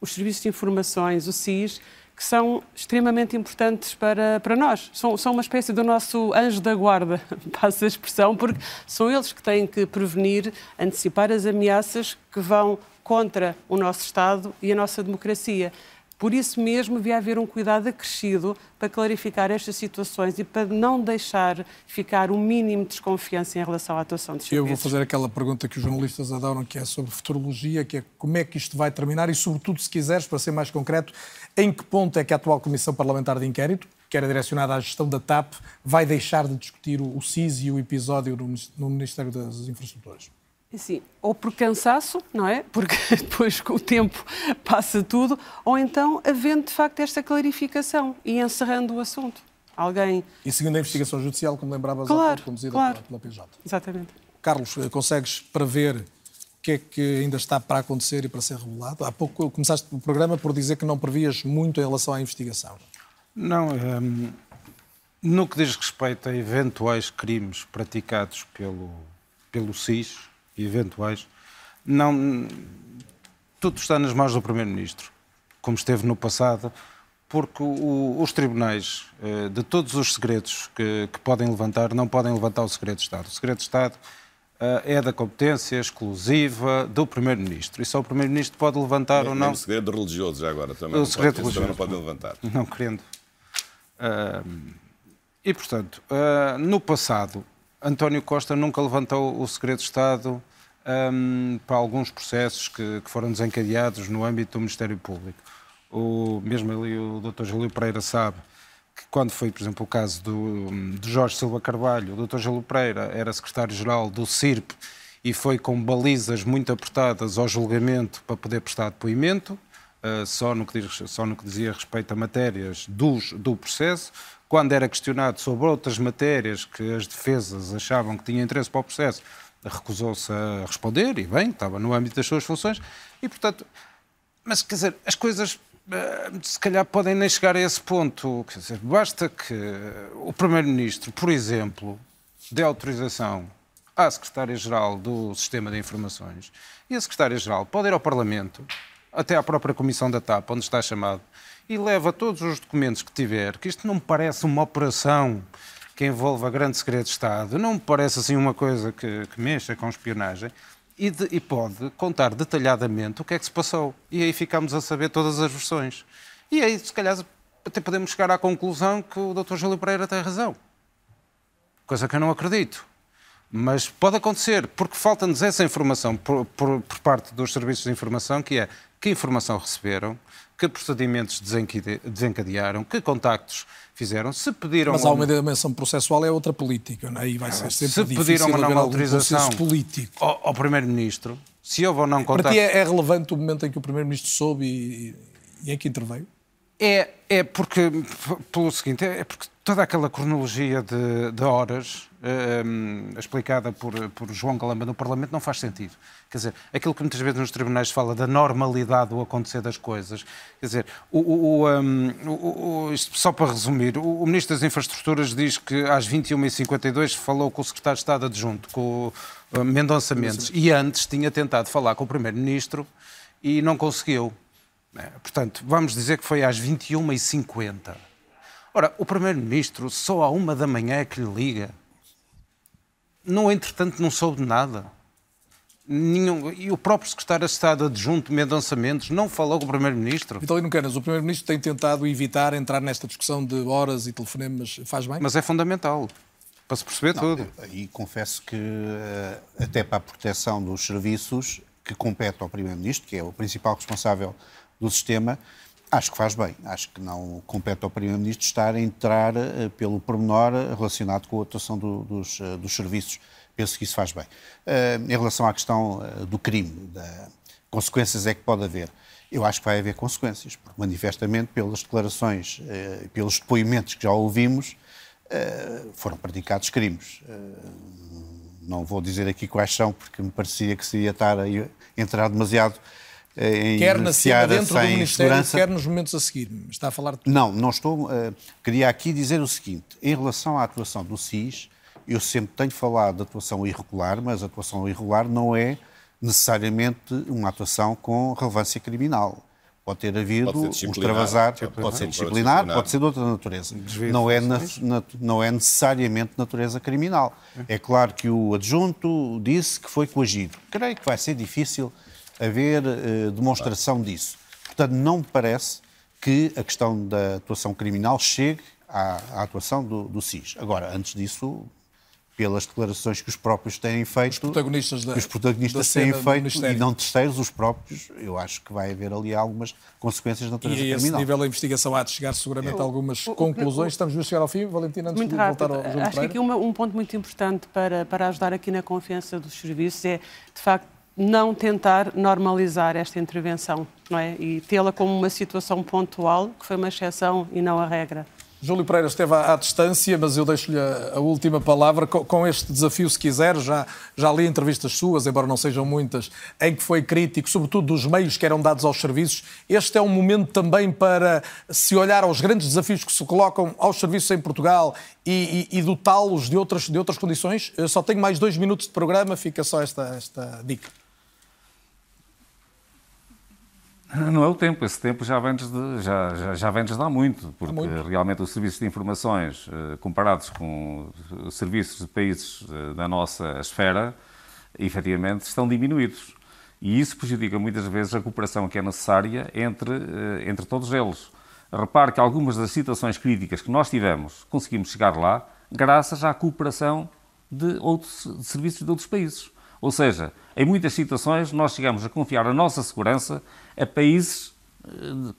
os serviços de informações, o SIS, que são extremamente importantes para, para nós. São, são uma espécie do nosso anjo da guarda, passa a expressão, porque são eles que têm que prevenir, antecipar as ameaças que vão contra o nosso Estado e a nossa democracia. Por isso mesmo, devia haver um cuidado acrescido para clarificar estas situações e para não deixar ficar o um mínimo de desconfiança em relação à atuação de serviços. Eu vou fazer aquela pergunta que os jornalistas adoram, que é sobre futurologia, que é como é que isto vai terminar e, sobretudo, se quiseres, para ser mais concreto, em que ponto é que a atual Comissão Parlamentar de Inquérito, que era direcionada à gestão da TAP, vai deixar de discutir o SIS e o episódio no Ministério das Infraestruturas? Assim, ou por cansaço, não é? Porque depois com o tempo passa tudo, ou então havendo de facto esta clarificação e encerrando o assunto. Alguém. E seguindo a investigação judicial, como lembravas, claro, conduzida claro. pela PJ. Exatamente. Carlos, eh, consegues prever o que é que ainda está para acontecer e para ser revelado? Há pouco começaste o programa por dizer que não previas muito em relação à investigação. Não, um, no que diz respeito a eventuais crimes praticados pelo, pelo SIS, eventuais, não, tudo está nas mãos do Primeiro-Ministro, como esteve no passado, porque o, os tribunais, eh, de todos os segredos que, que, podem levantar, não podem levantar o segredo de Estado. O segredo de Estado eh, é da competência exclusiva do Primeiro-Ministro. E só o Primeiro-Ministro pode levantar ou não. o segredo religioso, já agora, também, o segredo pode, religioso. também não pode levantar. Não querendo. Uh, e, portanto, uh, no passado, António Costa nunca levantou o segredo de Estado um, para alguns processos que, que, foram desencadeados no âmbito do Ministério Público. O, mesmo ali o Dr. Júlio Pereira sabe que quando foi, por exemplo, o caso do, de Jorge Silva Carvalho, o Dr. Júlio Pereira era secretário-geral do CIRP e foi com balizas muito apertadas ao julgamento para poder prestar depoimento, uh, só, no que diz, só no que dizia respeito a matérias dos, do processo. Quando era questionado sobre outras matérias que as defesas achavam que tinham interesse para o processo, recusou-se a responder, e bem, estava no âmbito das suas funções, e portanto, mas quer dizer, as coisas eh, se calhar podem nem chegar a esse ponto. Quer dizer, basta que o Primeiro-Ministro, por exemplo, dê autorização à Secretária-Geral do Sistema de Informações e a Secretária-Geral pode ir ao Parlamento, até à própria Comissão da TAP, onde está chamado, e leva todos os documentos que tiver, que isto não me parece uma operação que envolva grande segredo de Estado, não me parece assim uma coisa que, que mexa com espionagem, e, de, e, pode contar detalhadamente o que é que se passou. E aí ficamos a saber todas as versões. E aí, se calhar, até podemos chegar à conclusão que o Dr. Júlio Pereira tem razão. Coisa que eu não acredito. Mas pode acontecer, porque falta-nos essa informação por, por, por, parte dos serviços de informação, que é que informação receberam, que procedimentos desencadearam, que contactos fizeram, se pediram... Mas há uma dimensão processual, é outra política, não é? E vai ser sempre se pediram uma não autorização político. Ao, ao Primeiro-Ministro, se houve ou não contacto... Para ti é, é relevante o momento em que o Primeiro-Ministro soube e, e em que interveio? É, é porque, pelo seguinte, é porque toda aquela cronologia de, de horas explicada por, por João Galamba no Parlamento não faz sentido. Quer dizer, aquilo que muitas vezes nos tribunais se fala da normalidade do acontecer das coisas, quer dizer, o, o, um, o, só para resumir, o, Ministro das Infraestruturas diz que às 21h52 falou com o Secretário de Estado adjunto, com o Mendonça Mendes, e antes tinha tentado falar com o Primeiro-Ministro e não conseguiu. É, portanto, vamos dizer que foi às 21h50. Ora, o Primeiro-Ministro só à uma da manhã é que lhe liga. No entretanto, não soube de nada. Nenhum, e o próprio secretário de Estado adjunto, Mendonça Mendes, não falou com o Primeiro-Ministro. Vitalino Canas, o Primeiro-Ministro tem tentado evitar entrar nesta discussão de horas e telefonemas. Faz bem? Mas é fundamental para se perceber não, tudo. E confesso que, eh, até para a proteção dos serviços que compete ao Primeiro-Ministro, que é o principal responsável do sistema, acho que faz bem. Acho que não compete ao Primeiro-Ministro estar a entrar uh, pelo pormenor relacionado com a atuação do, dos, uh, dos, serviços. Penso que isso faz bem. Em relação à questão do crime, da consequências é que pode haver. Eu acho que vai haver consequências, porque manifestamente, pelas declarações, pelos depoimentos que já ouvimos, foram praticados crimes. Não vou dizer aqui quais são, porque me parecia que se ia estar a entrar demasiado em quer na cena dentro do Ministério, segurança. quer nos momentos a seguir. Está a falar de Não, não estou. Uh, queria aqui dizer o seguinte: em relação à atuação do SIS, Eu sempre tenho falado de atuação irregular, mas a atuação irregular não é necessariamente uma atuação com relevância criminal. Pode ter havido Pode um extravasar, Pode ser disciplinar, pode ser de outra natureza. Desvio Não é, de na- na- não é necessariamente natureza criminal. É claro que o adjunto disse que foi coagido. Creio que vai ser difícil haver eh, demonstração disso. Portanto, não me parece que a questão da atuação criminal chegue à, à atuação do, do SIS. Agora, antes disso, pelas declarações que os próprios têm feito, os protagonistas da- que os protagonistas da têm feito e não terceiros, os próprios, eu acho que vai haver ali algumas consequências de natureza E a esse criminal. nível a investigação há de chegar seguramente a algumas o- o- conclusões. Estamos a chegar ao fim, Valentina, antes Muito de rápido. voltar ao João Acho que aqui uma- um ponto muito importante para, para ajudar aqui na confiança dos serviços é, de facto, não tentar normalizar esta intervenção, não é? E tê-la como uma situação pontual, que foi uma exceção e não a regra. Júlio Pereira esteve à, à distância, mas eu deixo-lhe a, a última palavra com, com este desafio, se quiser. Já, já li entrevistas suas, embora não sejam muitas, em que foi crítico, sobretudo dos meios que eram dados aos serviços. Este é um momento também para se olhar aos grandes desafios que se colocam aos serviços em Portugal e, e- e dotá-los de outras, de outras condições. Eu só tenho mais dois minutos de programa, fica só esta, esta dica. Não é o tempo, esse tempo já vem desde, já, já, já vem desde há muito, porque muito. realmente os serviços de informações, eh, comparados com os serviços de países eh, da nossa esfera, efetivamente estão diminuídos. E isso prejudica muitas vezes a cooperação que é necessária entre, eh, entre todos eles. Repare que algumas das situações críticas que nós tivemos, conseguimos chegar lá graças à cooperação de outros de serviços de outros países. Ou seja, em muitas situações nós chegamos a confiar a nossa segurança a países eh,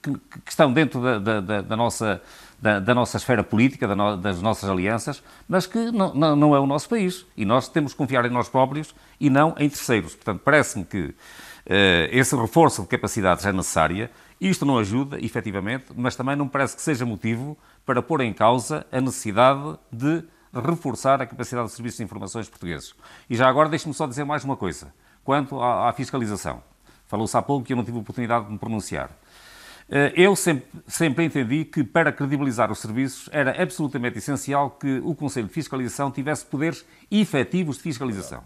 que, que estão dentro da, da- da- nossa, da, da nossa esfera política, no- das nossas alianças, mas que não, não, não é o nosso país. E nós temos que confiar em nós próprios e não em terceiros. Portanto, parece-me que eh, esse reforço de capacidades é necessária. Isto não ajuda, efetivamente, mas também não parece que seja motivo para pôr em causa a necessidade de reforçar a capacidade de serviços de informações portugueses. E já agora deixe-me só dizer mais uma coisa. Quanto à, à fiscalização. Falou-se há pouco que eu não tive oportunidade de me pronunciar. Eh, Eu sempre, sempre entendi que, para credibilizar os serviços, era absolutamente essencial que o Conselho de Fiscalização tivesse poderes efetivos de fiscalização.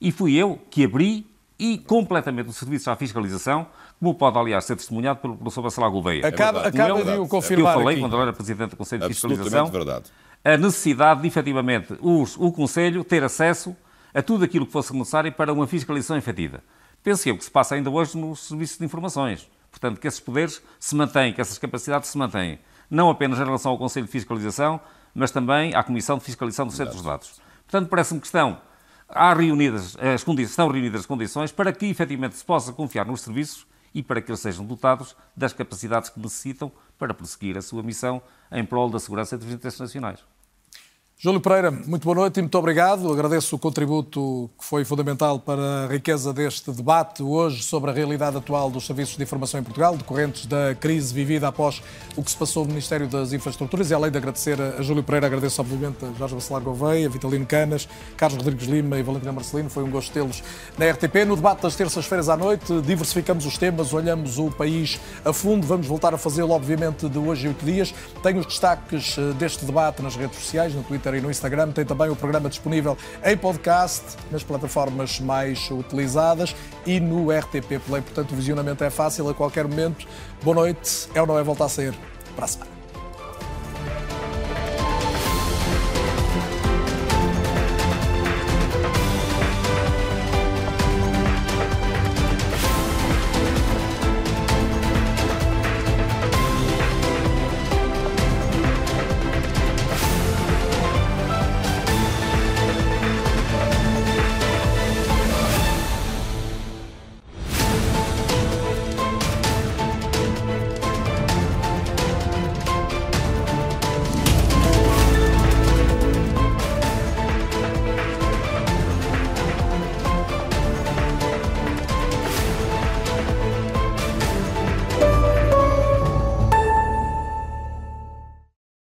E fui eu que abri e completamente os serviços à fiscalização, como pode, aliás, ser testemunhado pelo professor Bacelar Gouveia. Acaba, verdade, acaba é de verdade. o Eu confirmar falei, aqui. quando ele era Presidente do Conselho de Absolutamente Fiscalização, verdade. a necessidade de, efetivamente, os- o Conselho ter acesso a tudo aquilo que fosse necessário para uma fiscalização efetiva. Penso eu que se passa ainda hoje nos serviços de informações. Portanto, que esses poderes se mantêm, que essas capacidades se mantêm. Não apenas em relação ao Conselho de Fiscalização, mas também à Comissão de Fiscalização dos Centros de Dados. Portanto, parece-me que estão, há reunidas, as condi- estão reunidas as condições para que, efetivamente, se possa confiar nos serviços e para que eles sejam dotados das capacidades que necessitam para prosseguir a sua missão em prol da segurança dos interesses nacionais. Júlio Pereira, muito boa noite e muito obrigado. Agradeço o contributo que foi fundamental para a riqueza deste debate hoje sobre a realidade atual dos serviços de informação em Portugal, decorrentes da crise vivida após o que se passou no Ministério das Infraestruturas. E além de agradecer a Júlio Pereira, agradeço obviamente a Jorge Bacelar Gouveia, Vitalino Canas, Carlos Rodrigues Lima e Valentina Marcelino. Foi um gosto tê-los na RTP. No debate das terças-feiras à noite, diversificamos os temas, olhamos o país a fundo. Vamos voltar a fazê-lo, obviamente, de hoje a oito dias. Tenho os destaques eh, deste debate nas redes sociais, no Twitter e no Instagram. Tem também o programa disponível em podcast, nas plataformas mais utilizadas e no RTP Play. Portanto, o visionamento é fácil a qualquer momento. Boa noite. É ou não é voltar a sair para a semana.